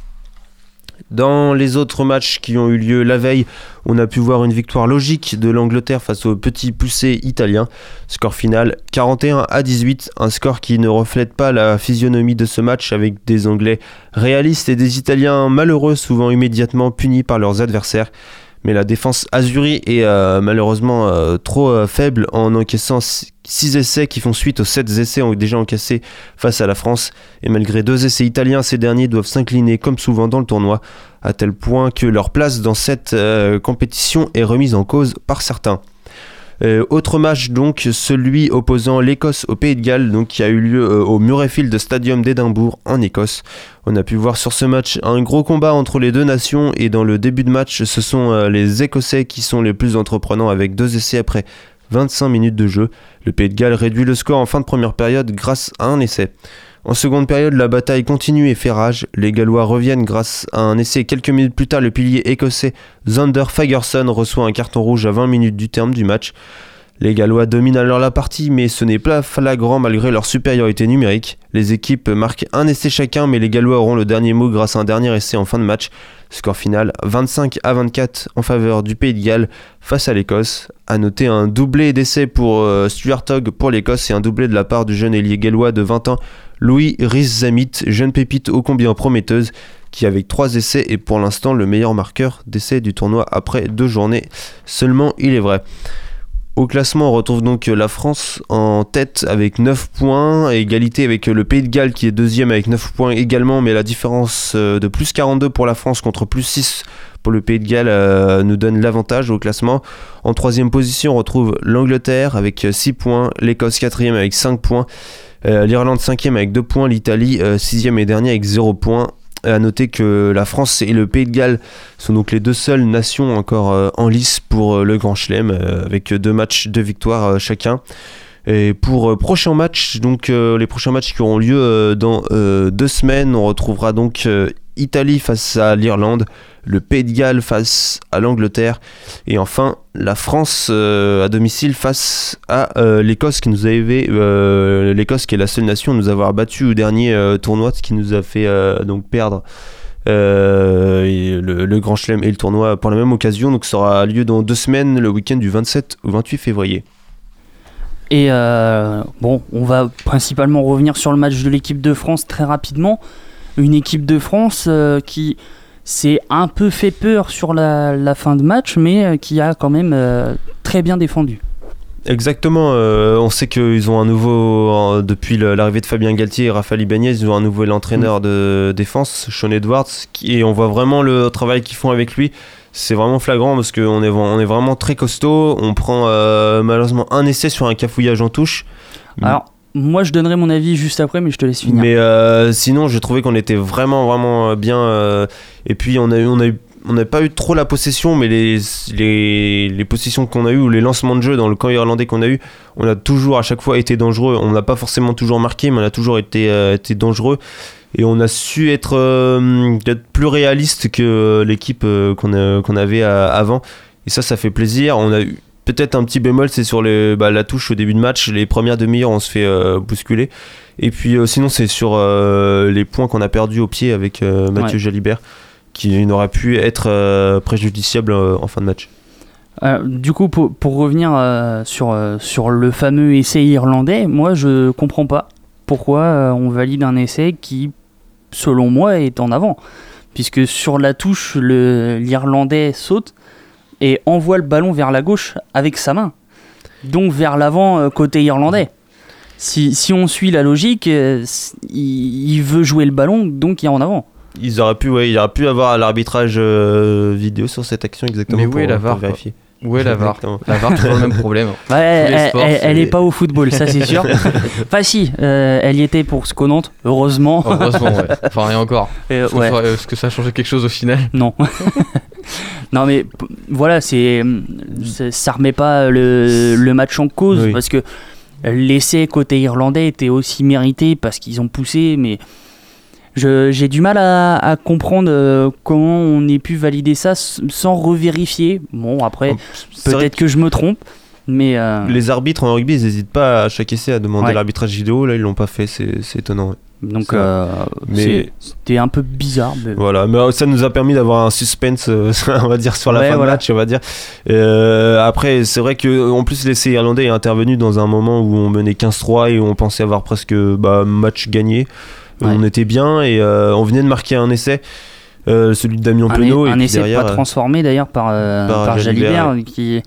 Dans les autres matchs qui ont eu lieu la veille, on a pu voir une victoire logique de l'Angleterre face au petit poussé italien. Score final 41 à 18, un score qui ne reflète pas la physionomie de ce match avec des Anglais réalistes et des Italiens malheureux souvent immédiatement punis par leurs adversaires. Mais la défense azurie est euh, malheureusement euh, trop euh, faible en encaissant 6 essais qui font suite aux 7 essais déjà encaissés face à la France. Et malgré deux essais italiens, ces derniers doivent s'incliner comme souvent dans le tournoi, à tel point que leur place dans cette euh, compétition est remise en cause par certains. Euh, autre match donc, celui opposant l'Écosse au Pays de Galles, qui a eu lieu euh, au Murrayfield Stadium d'Édimbourg en Écosse. On a pu voir sur ce match un gros combat entre les deux nations et dans le début de match, ce sont les Écossais qui sont les plus entreprenants avec deux essais après 25 minutes de jeu. Le Pays de Galles réduit le score en fin de première période grâce à un essai. En seconde période, la bataille continue et fait rage. Les Gallois reviennent grâce à un essai. Quelques minutes plus tard, le pilier écossais Zander Fagerson reçoit un carton rouge à 20 minutes du terme du match. Les Gallois dominent alors la partie, mais ce n'est pas flagrant malgré leur supériorité numérique. Les équipes marquent un essai chacun, mais les Gallois auront le dernier mot grâce à un dernier essai en fin de match. Score final 25 à 24 en faveur du Pays de Galles face à l'Écosse. À noter un doublé d'essai pour euh, Stuart Hogg pour l'Écosse et un doublé de la part du jeune ailier gallois de 20 ans Louis Rhys-Zamit, jeune pépite ô combien prometteuse, qui avec 3 essais est pour l'instant le meilleur marqueur d'essais du tournoi après deux journées seulement, il est vrai. Au classement, on retrouve donc la France en tête avec 9 points, égalité avec le Pays de Galles qui est deuxième avec 9 points également, mais la différence euh, de plus 42 pour la France contre plus 6 pour le Pays de Galles euh, nous donne l'avantage au classement. En troisième position, on retrouve l'Angleterre avec 6 points, l'Écosse quatrième avec 5 points, euh, l'Irlande cinquième avec 2 points, l'Italie sixième et dernier avec 0 points. À noter que la France et le Pays de Galles sont donc les deux seules nations encore euh, en lice pour euh, le Grand Chelem, euh, avec deux matchs, deux victoires chacun. Et pour prochains matchs, donc les prochains matchs qui auront lieu dans deux semaines, on retrouvera donc Italie face à l'Irlande, le Pays de Galles face à l'Angleterre, et enfin la France euh, à domicile face à euh, l'Écosse qui nous avait, euh, l'Écosse qui est la seule nation à nous avoir battu au dernier euh, tournoi, ce qui nous a fait donc perdre. le, le Grand Chelem et le tournoi pour la même occasion, donc ça aura lieu dans deux semaines, le week-end du 27 au 28 février. Et bon, on va principalement revenir sur le match de l'équipe de France très rapidement. Une équipe de France euh, qui c'est un peu fait peur sur la, la fin de match, mais euh, qui a quand même euh, très bien défendu. Exactement, euh, on sait qu'ils ont un nouveau, euh, depuis l'arrivée de Fabien Galtier et Raphaël Ibanez, ils ont un nouvel entraîneur de défense, Sean Edwards, qui, et on voit vraiment le travail qu'ils font avec lui. C'est vraiment flagrant parce qu'on est, on est vraiment très costaud. On prend euh, malheureusement un essai sur un cafouillage en touche. Alors, moi je donnerai mon avis juste après, mais je te laisse finir. Mais euh, sinon, j'ai trouvé qu'on était vraiment, vraiment euh, bien. euh, et puis, on a eu, on a eu, on n'a pas eu trop la possession, mais les, les, les possessions qu'on a eues ou les lancements de jeu dans le camp irlandais qu'on a eu, on a toujours à chaque fois été dangereux. On n'a pas forcément toujours marqué, mais on a toujours été, été dangereux. Et on a su être, être plus réaliste que l'équipe qu'on qu'on avait avant. Et ça, ça fait plaisir. On a eu peut-être un petit bémol, c'est sur les, bah, la touche au début de match. Les premières demi-heures, on se fait euh, bousculer. Et puis euh, sinon, c'est sur euh, les points qu'on a perdus au pied avec Mathieu Ouais. Jalibert, qui n'aurait pu être préjudiciable en fin de match. Du coup, pour, pour revenir sur, sur le fameux essai irlandais, moi je comprends pas pourquoi on valide un essai qui, selon moi, est en avant. Puisque sur la touche, l'Irlandais saute et envoie le ballon vers la gauche avec sa main. Donc vers l'avant euh, côté irlandais. Si, si on suit la logique, euh, il, il veut jouer le ballon, donc il est en avant. Ils auraient pu, ouais, il aurait pu avoir l'arbitrage euh, vidéo sur cette action exactement Mais pour, est la pour VAR, quoi vérifier. Où est la VAR. La VAR, toujours le même problème. [LAUGHS] Ouais, elle, sports, elle- elle c'est- est pas au football, ça c'est sûr. [LAUGHS] enfin si, euh, elle y était pour ce qu'on Nantes, heureusement. Heureusement, ouais. [LAUGHS] Enfin, et encore. Euh, Est-ce que ouais. ça- Est-ce que ça a changé quelque chose au final? Non. non mais voilà, c'est ça remet pas le, le match en cause Oui. parce que l'essai côté irlandais était aussi mérité parce qu'ils ont poussé, mais j'ai du mal à, à comprendre euh, comment on ait pu valider ça sans revérifier. Bon après, peut-être que je me trompe, mais euh, Les arbitres en rugby, ils n'hésitent pas à chaque essai à demander Ouais. l'arbitrage vidéo. Là, ils l'ont pas fait. C'est étonnant. ouais. donc euh, c'était un peu bizarre. mais- Voilà, mais ça nous a permis d'avoir un suspense, euh, [LAUGHS] on va dire, sur la Ouais, fin voilà. de match, on va dire. Après, c'est vrai que en plus l'essai irlandais est intervenu dans un moment où on menait 15-3 et on pensait avoir presque bah, match gagné. Ouais. On était bien et euh, on venait de marquer un essai, euh, celui de Damien Penaud. un et essai derrière, pas euh, transformé d'ailleurs par, euh, par par Jalibert, Jalibert qui,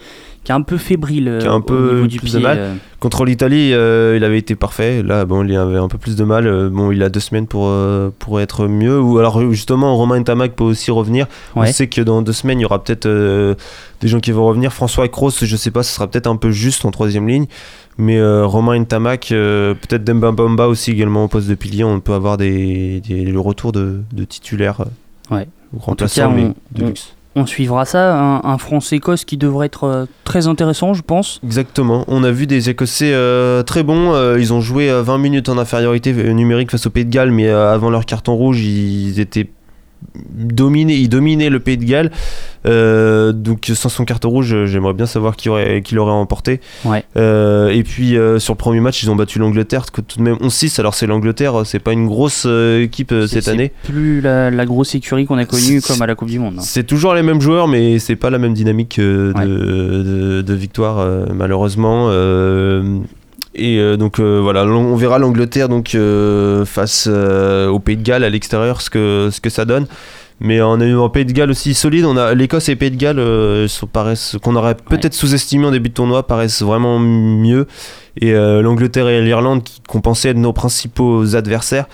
qui est un peu fébrile euh, Qui a un peu niveau du plus de pied. mal. euh. Contre l'Italie, euh, il avait été parfait. Là, bon, il avait un peu plus de mal. Euh, Bon, il a deux semaines pour, euh, pour être mieux. Ou alors, justement, Romain Tamac peut aussi revenir. On sait que dans deux semaines, il y aura peut-être euh, des gens qui vont revenir. François Kroos, je sais pas, ce sera peut-être un peu juste en troisième ligne. Mais euh, Romain euh, peut-être Demba Bamba aussi également au poste de pilier. On peut avoir des, des- le retour de, de titulaires. euh, Ouais. ou En tout cas, on, de on- luxe. On suivra ça, un, France-Écosse qui devrait être euh, très intéressant, je pense. Exactement. On a vu des Écossais euh, très bons. Euh, ils ont joué euh, 20 minutes en infériorité numérique face au Pays de Galles, mais avant leur carton rouge, ils étaient dominés. Ils dominaient le Pays de Galles. Euh, donc sans son carton rouge, j'aimerais bien savoir qui aurait, qui l'aurait emporté. Ouais. Euh, et puis euh, sur le premier match, ils ont battu l'Angleterre, tout de même 11-6. Alors c'est l'Angleterre, c'est pas une grosse équipe C'est- cette c'est année. Plus la, la grosse écurie qu'on a connue C'est- comme à la Coupe du Monde. hein. C'est toujours les mêmes joueurs, mais c'est pas la même dynamique de, Ouais. de- de victoire, malheureusement. Et euh, donc euh, voilà, on verra l'Angleterre donc euh, face au Pays de Galles à l'extérieur ce que, ce que ça donne. Mais on a eu un Pays de Galles aussi solide. On a l'Écosse et le Pays de Galles sont- paraissent qu'on aurait peut-être sous-estimé en début de tournoi paraissent vraiment mieux. Et l'Angleterre et l'Irlande qui qu'on pensait être nos principaux adversaires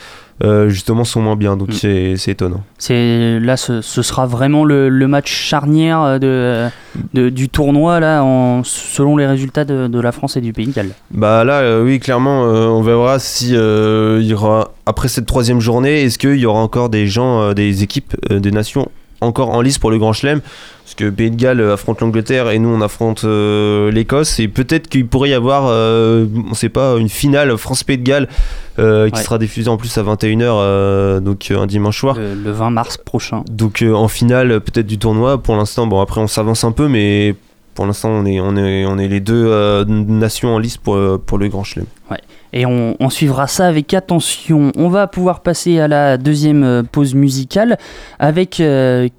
euh, justement sont moins bien. Donc Mm. c'est c'est étonnant. C'est là, ce, ce sera vraiment le, le match charnière euh, de, de- du tournoi là, en, selon les résultats de, de la France et du Pays de Galles. Bah là, euh, oui, clairement, euh, on verra si il y aura après cette troisième journée, est-ce qu'il y aura encore des gens, des équipes, des nations encore en lice pour le Grand Chelem Parce que Pays de Galles euh, affronte l'Angleterre et nous on affronte euh, l'Écosse et peut-être qu'il pourrait y avoir, euh, on sait pas, une finale France-Pays de Galles euh, qui Ouais. sera diffusée en plus à 21h, euh, donc un dimanche soir. Le, le 20 mars prochain. Donc en finale peut-être du tournoi. Pour l'instant, bon après on s'avance un peu, mais pour l'instant on est, on est, on est les deux euh, nations en lice pour, euh, pour le Grand Chelem. Ouais. Et on, suivra ça avec attention. On va pouvoir passer à la deuxième euh, pause musicale avec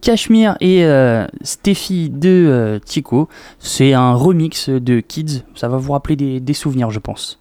Cachemire et euh, Steffi de Tico. C'est un remix de Kids. Ça va vous rappeler des, des souvenirs, je pense.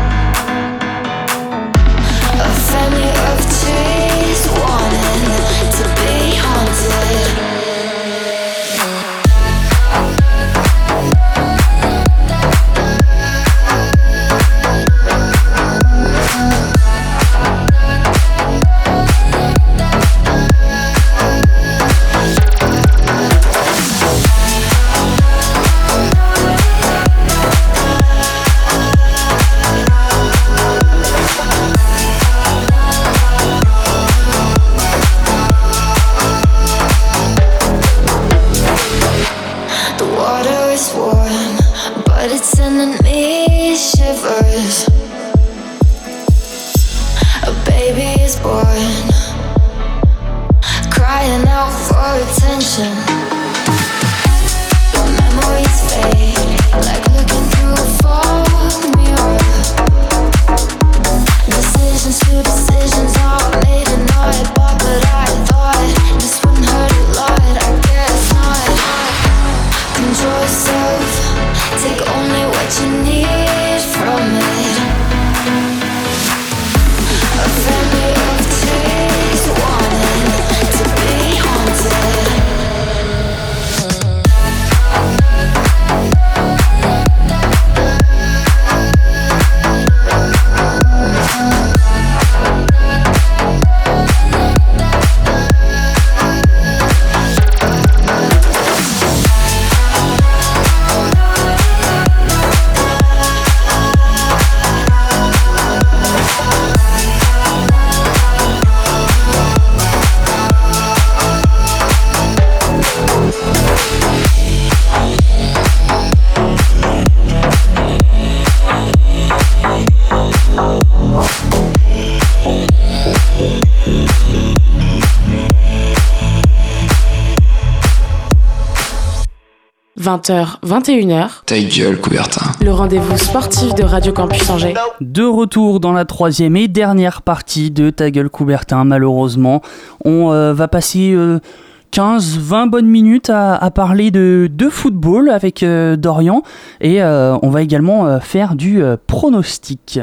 20h, 21h, Ta gueule, Coubertin. le rendez-vous sportif de Radio Campus Angers. De retour dans la troisième et dernière partie de Ta gueule Coubertin, malheureusement. On euh, va passer 15-20 bonnes minutes à, à parler de, de football avec euh, Dorian et euh, on va également euh, faire du euh, pronostic.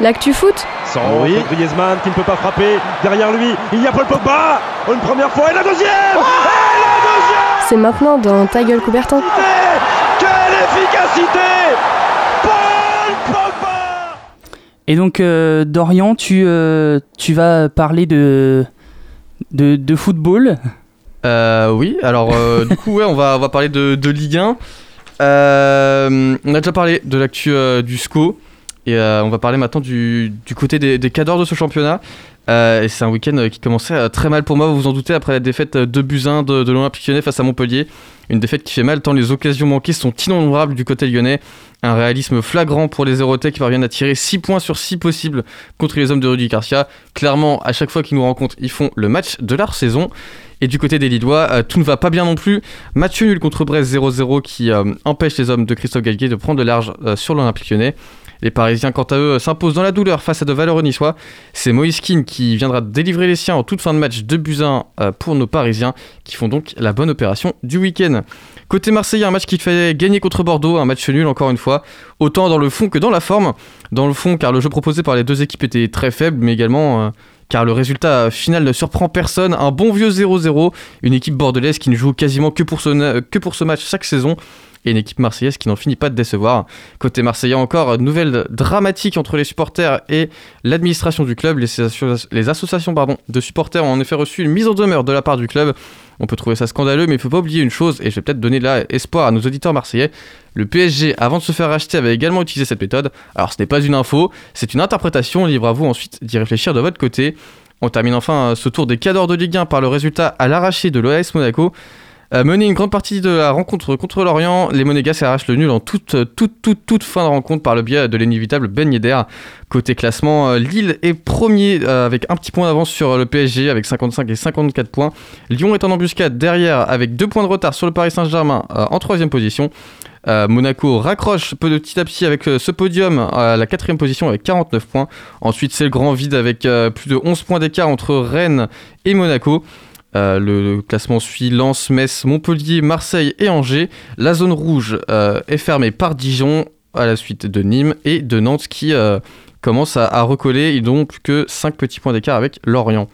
L'actu foot? Sans oui. Griezmann qui ne peut pas frapper. Derrière lui, il y a Paul Pogba. Une première fois et la deuxième. et la deuxième C'est maintenant dans Ta gueule Coubertin. Quelle efficacité Paul Pogba Et donc euh, Dorian, tu, euh, tu vas parler de, de, de football. Euh, oui, alors euh, [LAUGHS] du coup, ouais, on va, on va parler de, de Ligue 1. Euh, on a déjà parlé de l'actu euh, du SCO. Et euh, on va parler maintenant du, côté des, des cadors de ce championnat. Euh, et c'est un week-end euh, qui commençait très mal pour moi, vous vous en doutez, après la défaite 2 buts 1 de, de l'Olympique lyonnais face à Montpellier. Une défaite qui fait mal tant les occasions manquées sont innombrables du côté lyonnais. Un réalisme flagrant pour les Zérotais qui parviennent à tirer 6 points sur 6 possibles contre les hommes de Rudy Garcia. Clairement, à chaque fois qu'ils nous rencontrent, ils font le match de leur saison. Et du côté des Lillois, tout ne va pas bien non plus. Match nul contre Brest 0-0 qui empêche les hommes de Christophe Galtier de prendre de large sur l'Olympique lyonnais. Les Parisiens, quant à eux, s'imposent dans la douleur face à de valeureux niçois. C'est Moïse Keane qui viendra délivrer les siens en toute fin de match de 1 euh, pour nos Parisiens, qui font donc la bonne opération du week-end. Côté Marseillais, un match qu'il fallait gagner contre Bordeaux, un match nul encore une fois, autant dans le fond que dans la forme. Dans le fond, car le jeu proposé par les deux équipes était très faible, mais également euh, car le résultat final ne surprend personne. Un bon vieux 0-0, une équipe bordelaise qui ne joue quasiment que pour ce match chaque saison et une équipe marseillaise qui n'en finit pas de décevoir. Côté marseillais encore, nouvelle dramatique entre les supporters et l'administration du club. Les, associa- les associations pardon, de supporters ont en effet reçu une mise en demeure de la part du club. On peut trouver ça scandaleux, mais il ne faut pas oublier une chose, et je vais peut-être donner là espoir à nos auditeurs marseillais. Le PSG, avant de se faire racheter, avait également utilisé cette méthode. Alors ce n'est pas une info, c'est une interprétation, libre à vous ensuite d'y réfléchir de votre côté. On termine enfin euh, ce tour des cadors de Ligue 1 par le résultat à l'arraché de l'OAS Monaco. Mener une grande partie de la rencontre contre l'Orient, les Monégas arrachent le nul en toute, toute, toute, fin de rencontre par le biais de l'inévitable Ben. Côté classement, euh, Lille est premier euh, avec un petit point d'avance sur le PSG avec 55 et 54 points. Lyon est en embuscade derrière avec deux points de retard sur le Paris Saint-Germain euh, en troisième position. Monaco raccroche petit à petit avec ce podium à la quatrième position avec 49 points. Ensuite, c'est le grand vide avec plus de 11 points d'écart entre Rennes et Monaco. Euh, le classement suit Lens, Metz, Montpellier, Marseille et Angers. La zone rouge euh, est fermée par Dijon à la suite de Nîmes et de Nantes qui euh, commencent à, à recoller. Ils n'ont plus que 5 petits points d'écart avec Lorient.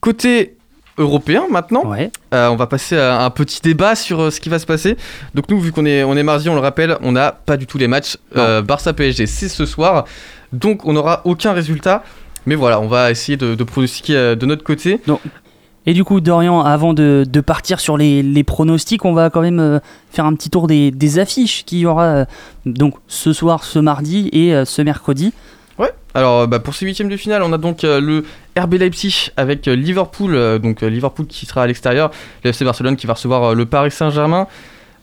Côté européen maintenant, euh, on va passer à un petit débat sur ce qui va se passer. Donc nous, vu qu'on est, on est mardi, on le rappelle, on n'a pas du tout les matchs. Barça-PSG, c'est ce soir. Donc on n'aura aucun résultat. Mais voilà, on va essayer de, de pronostiquer de notre côté. Et du coup, Dorian, avant de, partir sur les, pronostics, on va quand même euh, faire un petit tour des, affiches qu'il y aura euh, donc ce soir, ce mardi et euh, ce mercredi. Ouais. Alors bah, pour ces huitièmes de finale, on a donc le RB Leipzig avec Liverpool, donc Liverpool qui sera à l'extérieur, le FC Barcelone qui va recevoir le Paris Saint-Germain,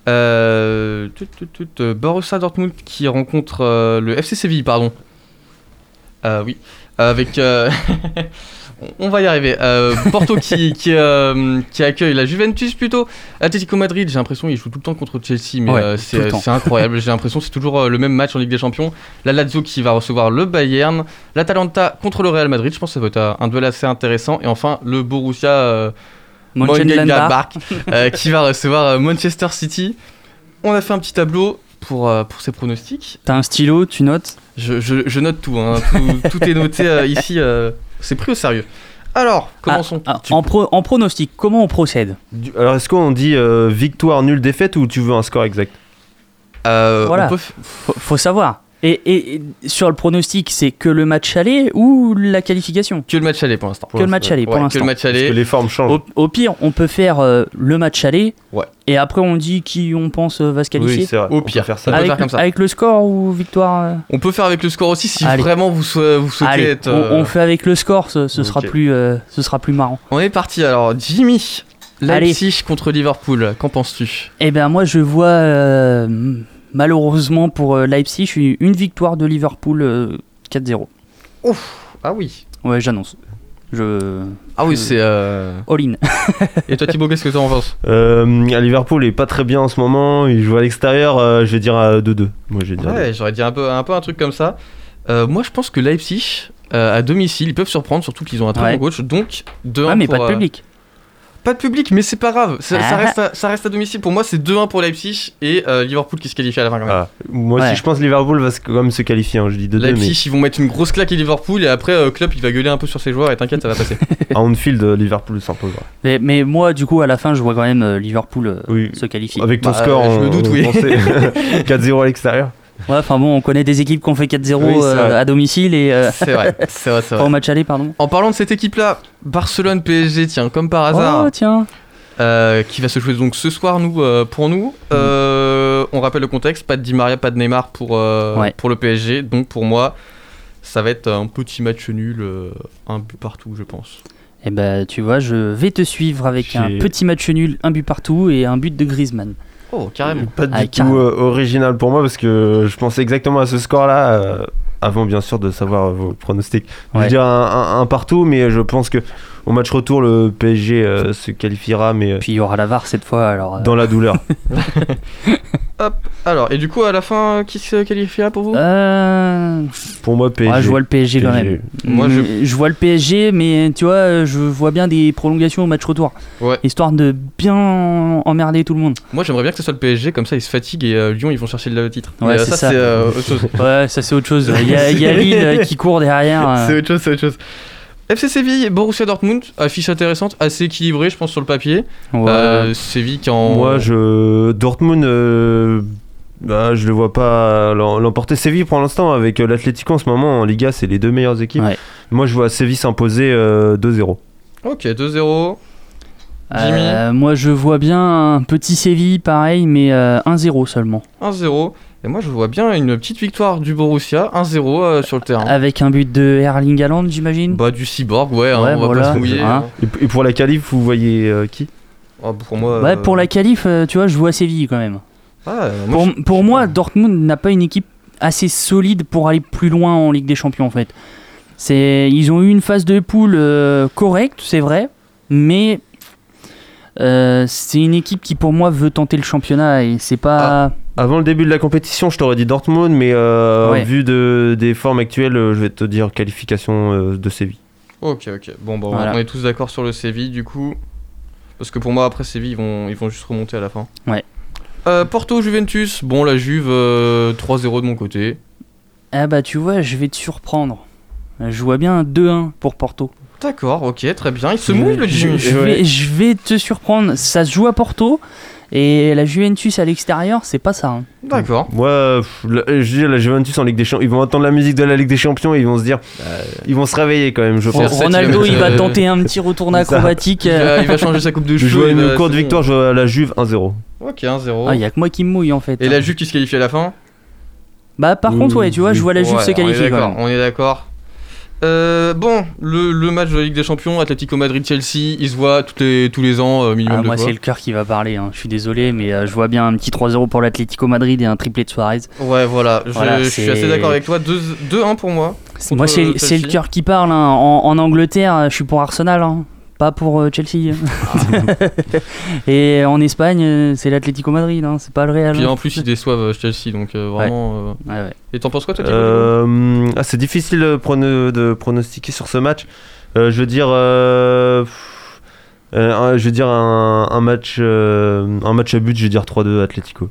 tout, tout, tout, Borussia Dortmund qui rencontre le FC Séville, pardon. Oui, avec [LAUGHS] on va y arriver. Euh, Porto qui [LAUGHS] qui, euh, qui accueille la Juventus plutôt. Atlético Madrid, j'ai l'impression ils jouent tout le temps contre Chelsea, mais Ouais, euh, c'est incroyable. J'ai l'impression que c'est toujours le même match en Ligue des Champions. La Lazio qui va recevoir le Bayern, l'Atalanta contre le Real Madrid. Je pense que ça va être un duel assez intéressant. Et enfin le Borussia Mönchengladbach. qui va recevoir Manchester City. On a fait un petit tableau pour, euh, pour ces pronostics. T'as un stylo, tu notes Je, je- je note tout, hein. tout, [LAUGHS] tout est noté euh, ici. euh, c'est pris au sérieux. Alors, commençons. Ah, en, pro- en pronostic, comment on procède Du- Alors, est-ce qu'on dit euh, victoire, nulle, défaite ou tu veux un score exact? Euh, Voilà. on peut f- Faut, faut savoir. Et, et- et sur le pronostic, c'est que le match aller ou la qualification Que le match aller pour l'instant. Que le match aller pour Ouais, l'instant. Que le match aller. Parce que les formes changent. Au, au pire, on peut faire euh, le match aller Ouais. et après on dit qui on pense euh, va se qualifier. Oui, c'est vrai. Au on peut pire. faire ça. On peut avec, faire comme ça. avec le score ou victoire euh On peut faire avec le score aussi si Allez. vraiment vous, sou- vous souhaitez Allez, être. on, euh, on fait avec le score, ce, ce sera plus, euh, ce sera plus marrant. on est parti alors. Jimmy, Allez. Leipzig contre Liverpool. Qu'en penses-tu? Eh ben moi je vois euh, malheureusement pour euh, Leipzig une- une victoire de Liverpool euh, 4-0. Ah oui. Ouais, j'annonce. Je Ah oui, Je- c'est. euh, all in. [LAUGHS] Et toi Thibaut, qu'est-ce que tu en penses? Euh, à Liverpool est pas très bien en ce moment. Il joue à l'extérieur. euh, je vais dire à 2-2. Moi, je vais dire. Ouais, j'aurais dit un peu, un peu un truc comme ça. Euh, moi, je pense que Leipzig, euh, à domicile, ils peuvent surprendre, surtout qu'ils ont un très Ouais. bon coach. Donc, 2-1 Ah mais pour, pas de euh, public. Pas de public, mais c'est pas grave. Ça, ça Ah. reste à, ça reste à domicile. Pour moi, c'est 2-1 pour Leipzig et euh, Liverpool qui se qualifie à la fin quand même. Ah, moi Ouais. aussi, je pense que Liverpool va quand même se qualifier. hein, Je dis 2-2, mais Leipzig, ils vont mettre une grosse claque à Liverpool et après, euh, Klopp, il va gueuler un peu sur ses joueurs et t'inquiète, ça va passer. [LAUGHS] à Anfield, euh, Liverpool s'imposera. Mais, mais moi du coup à la fin je vois quand même euh, Liverpool euh, Oui. se qualifier. Avec ton Bah, score, je me doute, on oui. pensait 4-0 à l'extérieur. Ouais, enfin bon, on connaît des équipes qui ont fait 4-0 Oui, c'est euh, à domicile et euh, c'est vrai, [LAUGHS] c'est vrai, pas vrai. au match aller pardon. En parlant de cette équipe-là, Barcelone-PSG, tiens, comme par hasard. Oh tiens. Euh, qui va se jouer donc ce soir nous euh, pour nous. Euh, on rappelle le contexte, pas de Di Maria, pas de Neymar pour, Ouais. pour le PSG. Donc pour moi, ça va être un petit match nul, un but partout, je pense. Et ben tu vois, je vais te suivre avec un petit match nul, un but partout et un but de Griezmann. Oh, carrément. Pas du Ah, tout euh, original pour moi parce que je pensais exactement à ce score-là euh, avant bien sûr de savoir vos pronostics. Je Ouais. veux dire un, un- un partout, mais je pense que au match retour le PSG euh, se qualifiera, mais euh, Puis il y aura la VAR cette fois alors. euh, dans la douleur. [LAUGHS] Alors, et du coup, à la fin, qui se qualifiera pour vous? Euh, pour moi PSG. ouais, je vois le PSG, quand même. Moi, je- je vois le PSG, mais tu vois, je vois bien des prolongations au match retour. Ouais. Histoire de bien emmerder tout le monde. Moi, j'aimerais bien que ce soit le PSG, comme ça ils se fatiguent et euh, Lyon ils vont chercher le titre. Ouais, euh, c'est ça, ça. c'est euh, autre chose. Ouais, ça c'est autre chose. Il y a, y a [LAUGHS] Lille qui court derrière. euh. C'est autre chose, c'est autre chose. FC Séville, Borussia Dortmund, affiche intéressante, assez équilibrée, je pense, sur le papier. Ouais. Euh, Séville qui en. Moi, je Dortmund, euh, bah, je le vois pas l'em- l'emporter. Séville pour l'instant avec euh, l'Atlético en ce moment en Liga, c'est les deux meilleures équipes. Ouais. Moi, je vois Séville s'imposer euh, 2-0. Ok, 2-0. Jimmy Euh, moi je vois bien un petit Séville pareil, mais euh, 1-0 seulement. 1-0. Et moi, je vois bien une petite victoire du Borussia, 1-0 euh, sur le terrain. Avec un but de Erling Haaland, j'imagine? Bah, du cyborg, ouais, hein, Ouais, on va voilà. pas se mouiller. Hein. hein. Et, pour la qualif, vous voyez euh, qui? Oh, pour moi. Ouais, euh, pour la qualif, euh, tu vois, je vois Séville quand même. ouais, moi, Pour, je- pour moi, Dortmund n'a pas une équipe assez solide pour aller plus loin en Ligue des Champions en fait. C'est, ils ont eu une phase de poule euh, correcte, c'est vrai, mais euh, c'est une équipe qui pour moi veut tenter le championnat et c'est pas. Avant le début de la compétition, je t'aurais dit Dortmund, mais euh, Ouais. vu de, des formes actuelles, euh, je vais te dire qualification euh, de Séville. Ok, ok. Bon, bah, Voilà. on est tous d'accord sur le Séville, du coup. Parce que pour moi, après Séville, ils vont, ils vont juste remonter à la fin. Ouais. Euh, Porto, Juventus. Bon, la Juve, euh, 3-0 de mon côté. Ah bah tu vois, je vais te surprendre. Je vois bien un 2-1 pour Porto. D'accord, ok, très bien. Il se mouille le je, Jimmy. je vais, je vais te surprendre. Ça se joue à Porto et la Juventus à l'extérieur, c'est pas ça. hein. D'accord. Moi, euh, la- je dis la Juventus en Ligue des Champions, ils vont entendre la musique de la Ligue des Champions et ils vont se dire, ils vont se réveiller quand même, je pense. Ronaldo, il va euh, [LAUGHS] tenter un petit retour acrobatique. Il euh. va, il va changer sa coupe de Je cheveux. une courte victoire, je à la Juve 1-0. bon. Ok, 1-0. Ah, il y a que moi qui me mouille en fait. Et la Juve qui se qualifie à la fin? Bah par contre, ouais, tu vois, je vois la Juve Ouais, se On qualifier on est d'accord. Euh, bon, le, le match de la Ligue des Champions, Atlético Madrid-Chelsea, il se voit tous les, tous les ans, euh, minimum Ah, de moi, c'est le cœur qui va parler. hein. Je suis désolé, mais euh, je vois bien un petit 3-0 pour l'Atlético Madrid et un triplé de Suarez. Ouais, voilà, je, Voilà, je suis assez d'accord avec toi. 2 2-1 pour moi. Moi, c'est le Chelsea. cœur qui parle. hein. En, en Angleterre, euh, je suis pour Arsenal, hein. Pas pour euh, Chelsea. [LAUGHS] et en Espagne, euh, c'est l'Atlético Madrid, hein. c'est pas le Real. Puis hein. en plus, ils déçoivent euh, Chelsea, donc euh, vraiment. euh, Ouais, ouais. Et t'en penses quoi, toi, Euh, ah, c'est difficile de, prono- de pronostiquer sur ce match. Euh, je veux dire, euh, euh, je veux dire un, un match, euh, un match à but. Je vais dire 3-2 Atlético.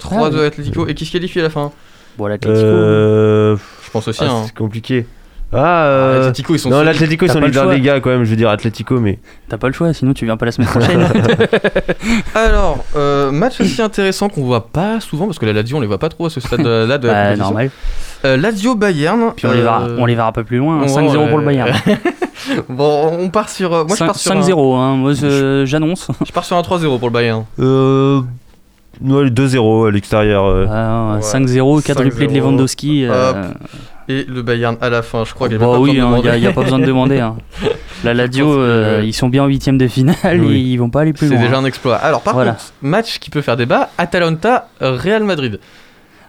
3-2 Ah, Atlético. Et qui se qualifie à la fin? Bon, l'Atlético. Euh, Je pense aussi. ah, hein. c'est compliqué. Ah, euh, L'Atlético, ils sont non, solides. l'Atlético ils T'as sont pas le leaders choix. des gars quand même. Je veux dire Atlético, mais T'as pas le choix, sinon tu viens pas la semaine prochaine. [LAUGHS] Alors, euh, match aussi intéressant qu'on voit pas souvent, parce que la Lazio, on les voit pas trop à ce stade-là de [LAUGHS] la bah, compétition. normal. Euh, Lazio-Bayern. Puis on, les verra, euh, on les verra un peu plus loin. hein. ouais, 5-0 pour le. Bayern. [LAUGHS] bon, on part sur. moi, je pars sur. un- 5-0, hein. moi j'annonce. Je pars sur un 3-0 pour le Bayern. euh, ouais, 2-0 à l'extérieur. euh. Ah, Ouais. 5-0, quadruplé de 5-0. Lewandowski. euh. Et le Bayern à la fin, je crois qu'il y Bah avait pas oui, besoin de il n'y a, a pas besoin de demander. hein. [LAUGHS] La que, euh, ouais. ils sont bien en huitième de finale Oui. et ils vont pas aller plus C'est loin. déjà un exploit. Alors, par Voilà. contre, match qui peut faire débat Atalanta-Real Madrid.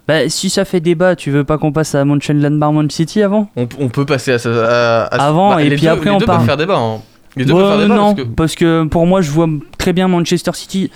Bah, si ça fait débat, tu veux pas qu'on passe à Mönchengladbach-Man City avant? On, on peut passer à ça. à- à- Avant, et les puis deux- après, les on deux parle. peuvent faire débat. hein. Les deux Bah, peuvent faire débat. Non, parce que- parce que pour moi, je vois très bien Manchester City.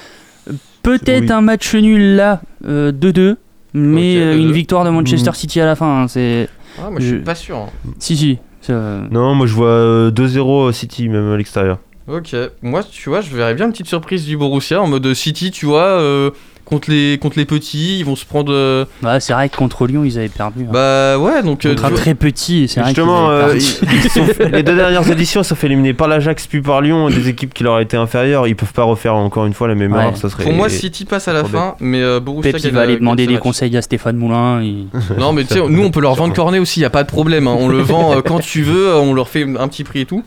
Peut-être Oui. un match nul là, euh, 2-2, mais Ok, euh, 2-2. une victoire de Manchester Mm. City à la fin. hein, c'est Ah, moi, je suis Je- pas sûr. hein. Si, si. euh, Non, moi je vois euh, 2-0 City même à l'extérieur. Ok, moi tu vois, je verrais bien une petite surprise du Borussia en mode City, tu vois, euh, contre, les, contre les petits, ils vont se prendre. euh, ouais, c'est vrai que contre Lyon, ils avaient perdu. hein. Bah ouais, donc. euh, contre un très petit, c'est vrai Justement, euh, perdu. ils- ils sont fait- les deux dernières éditions, sont fait éliminer par l'Ajax puis par Lyon, des équipes qui leur étaient inférieures. Ils peuvent pas refaire encore une fois la même Ouais. erreur. Ça serait. Pour moi, City passe à la fin, mais euh, Borussia Pep, il va aller demander des conseils à Stéphane Moulin. et- [LAUGHS] Non, mais tu sais, nous on peut leur vendre Cornet aussi, y a pas de problème. hein. On le vend quand tu veux, on leur fait un petit prix et tout.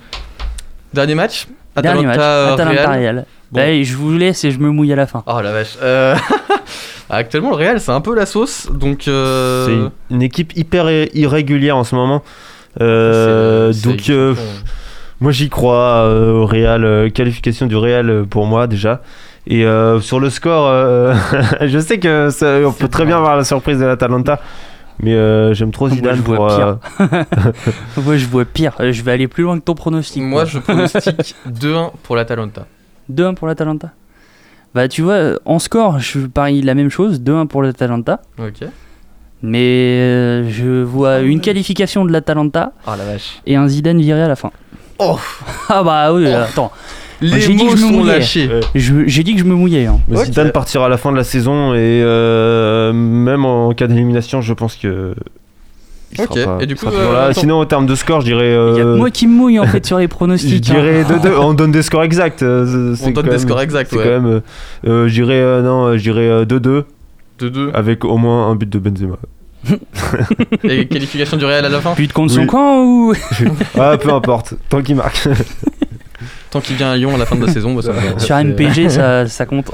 Dernier match Dernier match, Atalanta, Atalanta Real. Bon. Allez, je vous laisse et je me mouille à la fin. Oh la vache. Euh, [LAUGHS] Actuellement, le Real, c'est un peu la sauce, donc. euh, C'est une- équipe hyper i- irrégulière en ce moment. Euh, donc euh, moi j'y crois euh, au Real, euh, qualification du Real pour moi déjà. Et euh, sur le score, euh, [LAUGHS] je sais que ça- on peut très bien avoir la surprise de l'Atalanta, mais euh, j'aime trop Moi, Zidane je vois pire. euh, [LAUGHS] [LAUGHS] Moi, je vois pire. Euh, Je vais aller plus loin que ton pronostic. Moi, quoi. je pronostique [LAUGHS] 2-1 pour l'Atalanta. 2-1 pour l'Atalanta. Bah, tu vois, euh, en score, je parie la même chose. 2-1 pour l'Atalanta. Ok. Mais euh, je vois une qualification de l'Atalanta Oh la vache. et un Zidane viré à la fin. Oh Ah bah oui, Oh. attends. Les J'ai dit mots que je me sont mouillais. lâchés. Ouais. Je- J'ai dit que je me mouillais. hein. mais Ok. Zidane partira à la fin de la saison et euh, même en cas d'élimination, je pense que. il Ok. pas- Et du il coup, sera toujours euh, là. attends. Sinon, en termes de score, je dirais. Il y a euh, que moi qui me mouille en fait sur les [LAUGHS] Je pronostics. dirais hein. 2-2. [LAUGHS] On donne des scores exacts. euh, c'est On donne quand des même- scores exacts, C'est ouais. quand même. euh, euh, je dirais euh, non, euh, je dirais euh, 2-2 2-2. avec au moins un but de Benzema. [LAUGHS] Et qualification du Real à la fin But contre son Oui. camp ou? Ah, peu importe, tant qu'il marque. Tant qu'il vient à Lyon à la fin de la [LAUGHS] saison, bah, ça va. sur MPG [LAUGHS] ça, ça compte.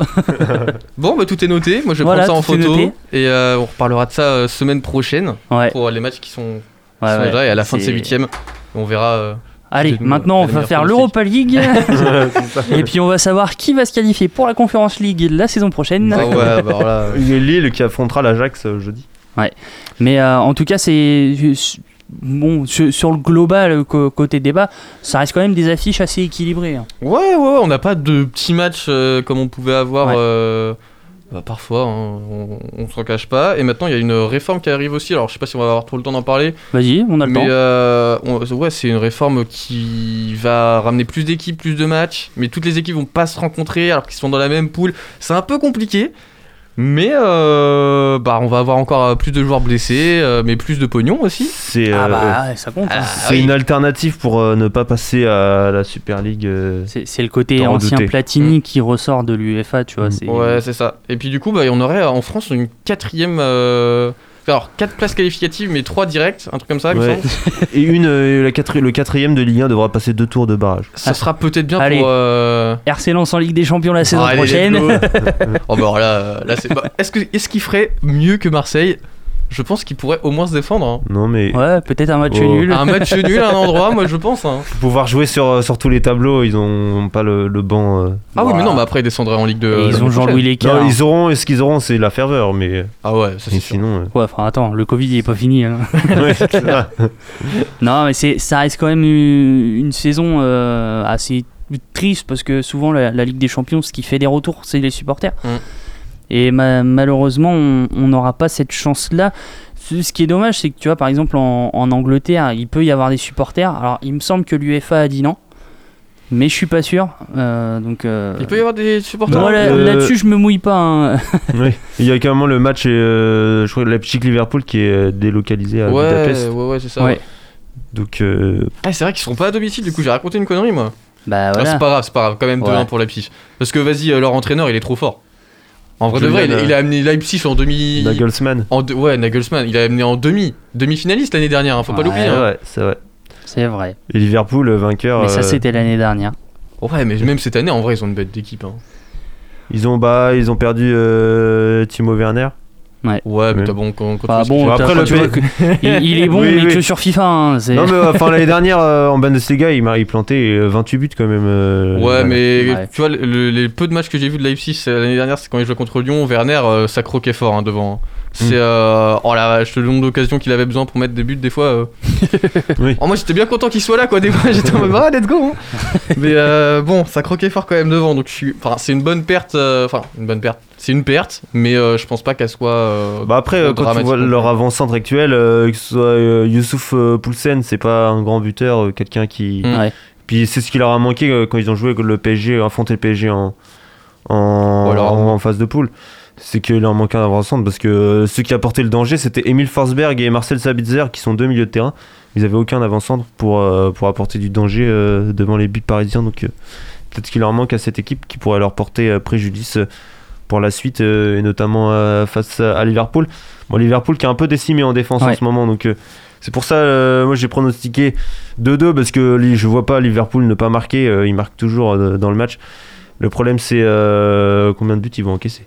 [LAUGHS] Bon, bah tout est noté. Moi, je vais Voilà, prendre ça en photo. Et euh, on reparlera de ça euh, semaine prochaine Ouais. pour les matchs qui sont, qui Ouais, sont ouais. déjà. Et à la fin de ces huitièmes, on verra euh, Allez, maintenant on va faire l'Europa League. Et puis on va savoir qui va se qualifier pour la Conference League la saison prochaine. Ah ouais, bah Lille qui affrontera l'Ajax jeudi. Mais euh, en tout cas, c'est. Bon, sur, sur le global, co- côté débat, ça reste quand même des affiches assez équilibrées. hein. Ouais, ouais, ouais, on n'a pas de petits matchs euh, comme on pouvait avoir Ouais. euh, bah, parfois, hein, on, on s'en cache pas. Et maintenant, il y a une réforme qui arrive aussi. Alors, je sais pas si on va avoir trop le temps d'en parler. Vas-y, on a le mais temps. euh, on- ouais, c'est une réforme qui va ramener plus d'équipes, plus de matchs. Mais toutes les équipes vont pas se rencontrer alors qu'ils sont dans la même poule. C'est un peu compliqué. Mais euh, bah, on va avoir encore euh, plus de joueurs blessés, euh, mais plus de pognon aussi. C'est Ah euh, bah ouais, ça compte. hein. c'est une alternative pour euh, ne pas passer à la Super League. euh. C'est c'est le côté T'en ancien redoutais. Platini qui ressort de l'UEFA, tu vois. Mm. c'est- Ouais, c'est ça. Et puis du coup, bah, on aurait en France une quatrième. euh, Alors, quatre places qualificatives, mais trois directes, un truc comme ça, il me Ouais. semble. [LAUGHS] Et une, euh, la quatri- le quatrième de Ligue 1 devra passer deux tours de barrage. Ça sera peut-être bien Allez. pour. euh, RC Lens en Ligue des Champions la saison allez, let's prochaine. [LAUGHS] oh, bah alors là, là c'est. bah, est-ce que- est-ce qu'il ferait mieux que Marseille? Je pense qu'il pourrait au moins se défendre. hein. Non mais Ouais, peut-être un match Oh. nul. Un match [LAUGHS] nul à un endroit, moi je pense. hein. pour pouvoir jouer sur, euh, sur tous les tableaux, ils ont pas le, le banc. euh. Ah oui, mais non, mais après ils descendraient en Ligue de. Et ils l'année ont Jean-Louis. Lécart. Non, ils auront, ce qu'ils auront, c'est la ferveur, mais Ah ouais, ça mais c'est sûr. sinon. Ouais, enfin attends, le Covid il est pas [LAUGHS] fini. hein. euh, ouais, c'est ça. [LAUGHS] Non, mais c'est, ça reste quand même une, une saison euh, assez triste parce que souvent la, la Ligue des Champions, ce qui fait des retours, c'est les supporters. Mm. Et ma- malheureusement, on n'aura pas cette chance-là. Ce ce qui est dommage, c'est que tu vois, par exemple, en, en Angleterre, il peut y avoir des supporters. Alors, il me semble que l'UEFA a dit non, mais je suis pas sûr. Euh, donc, euh, Il peut y avoir des supporters. moi, Euh, là-dessus, je me mouille pas. hein. [LAUGHS] Oui. Il y a carrément le match, euh, je crois, Leipzig-Liverpool qui est délocalisé à Ouais, Budapest. ouais, ouais, c'est ça. Ouais. Donc, euh, Ah, c'est vrai qu'ils seront pas à domicile, du coup j'ai raconté une connerie moi. bah Ah, voilà. c'est pas grave, c'est pas grave, quand même 2-1 Ouais. pour Leipzig. Parce que vas-y, leur entraîneur il est trop fort. En vrai de vrai, il, a- euh, il a amené Leipzig en demi. Nagelsmann. En ouais, Nagelsmann, il a amené en demi. Demi-finaliste l'année dernière, hein, faut pas l'oublier. Ouais, hein. ouais, c'est vrai. C'est vrai. Et Liverpool, euh, vainqueur. Mais ça, euh, c'était l'année dernière. Ouais, mais même cette année, en vrai, ils ont une bête d'équipe. hein. Ils ont, bah, ils ont perdu euh, Timo Werner. Ouais, mais Ouais. t'as bon quand, quand Bah tu- bon, après, le tu P- vois que- il, il est [LAUGHS] bon, Oui, mais oui. que sur FIFA. hein, c'est- Non, mais euh, enfin, l'année [LAUGHS] dernière, euh, en Bundesliga, il m'a il plantait euh, 28 buts quand même. euh, Ouais, voilà. mais Ouais. tu vois, le- les peu de matchs que j'ai vu de Leipzig c'est- l'année dernière, c'est quand il jouait contre Lyon. Werner, euh, ça croquait fort hein, devant. C'est Mm. euh, oh la vache, le nombre d'occasions qu'il avait besoin pour mettre des buts des fois. euh. [LAUGHS] Oui. Oh, moi j'étais bien content qu'il soit là quoi. Des fois j'étais en mode ah, let's go. hein. mais euh, bon, ça croquait fort quand même devant. Donc je suis, enfin c'est une bonne perte. euh, Enfin une bonne perte. C'est une perte, mais euh, je pense pas qu'elle soit. euh, Bah après, euh, quand tu vois leur avant-centre actuel, euh, que ce soit euh, Youssouf euh, Poulsen, c'est pas un grand buteur, euh, quelqu'un qui. Mm. Ouais. Puis c'est ce qui leur a manqué euh, quand ils ont joué le PSG, affronté le PSG en, en, en, en phase de poule. C'est qu'il leur manquait un avant-centre parce que euh, ceux qui apportaient le danger, c'était Emile Forsberg et Marcel Sabitzer qui sont deux milieux de terrain. Ils avaient aucun avant-centre pour, euh, pour apporter du danger euh, devant les buts parisiens. Donc euh, peut-être qu'il leur manque à cette équipe qui pourrait leur porter euh, préjudice euh, pour la suite euh, et notamment euh, face à, Liverpool. Bon, Liverpool qui est un peu décimé en défense en Ouais. ce moment. Donc euh, c'est pour ça, moi j'ai pronostiqué 2-2 parce que je vois pas Liverpool ne pas marquer. ils marquent toujours dans le match. Le problème c'est combien de buts ils vont encaisser.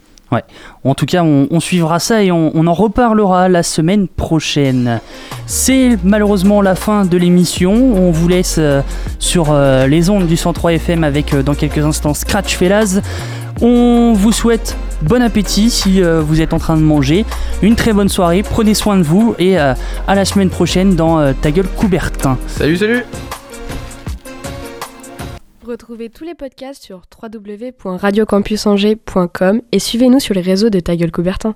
En tout cas, on, on suivra ça et on, on en reparlera la semaine prochaine. C'est malheureusement la fin de l'émission. On vous laisse euh, sur euh, les ondes du 103 FM avec euh, dans quelques instants Scratch Fellas. On vous souhaite bon appétit si euh, vous êtes en train de manger. Une très bonne soirée. Prenez soin de vous et euh, à la semaine prochaine dans euh, Ta gueule Coubertin. Salut, salut. Retrouvez tous les podcasts sur www.radiocampusangers.com et suivez-nous sur les réseaux de Ta gueule Coubertin.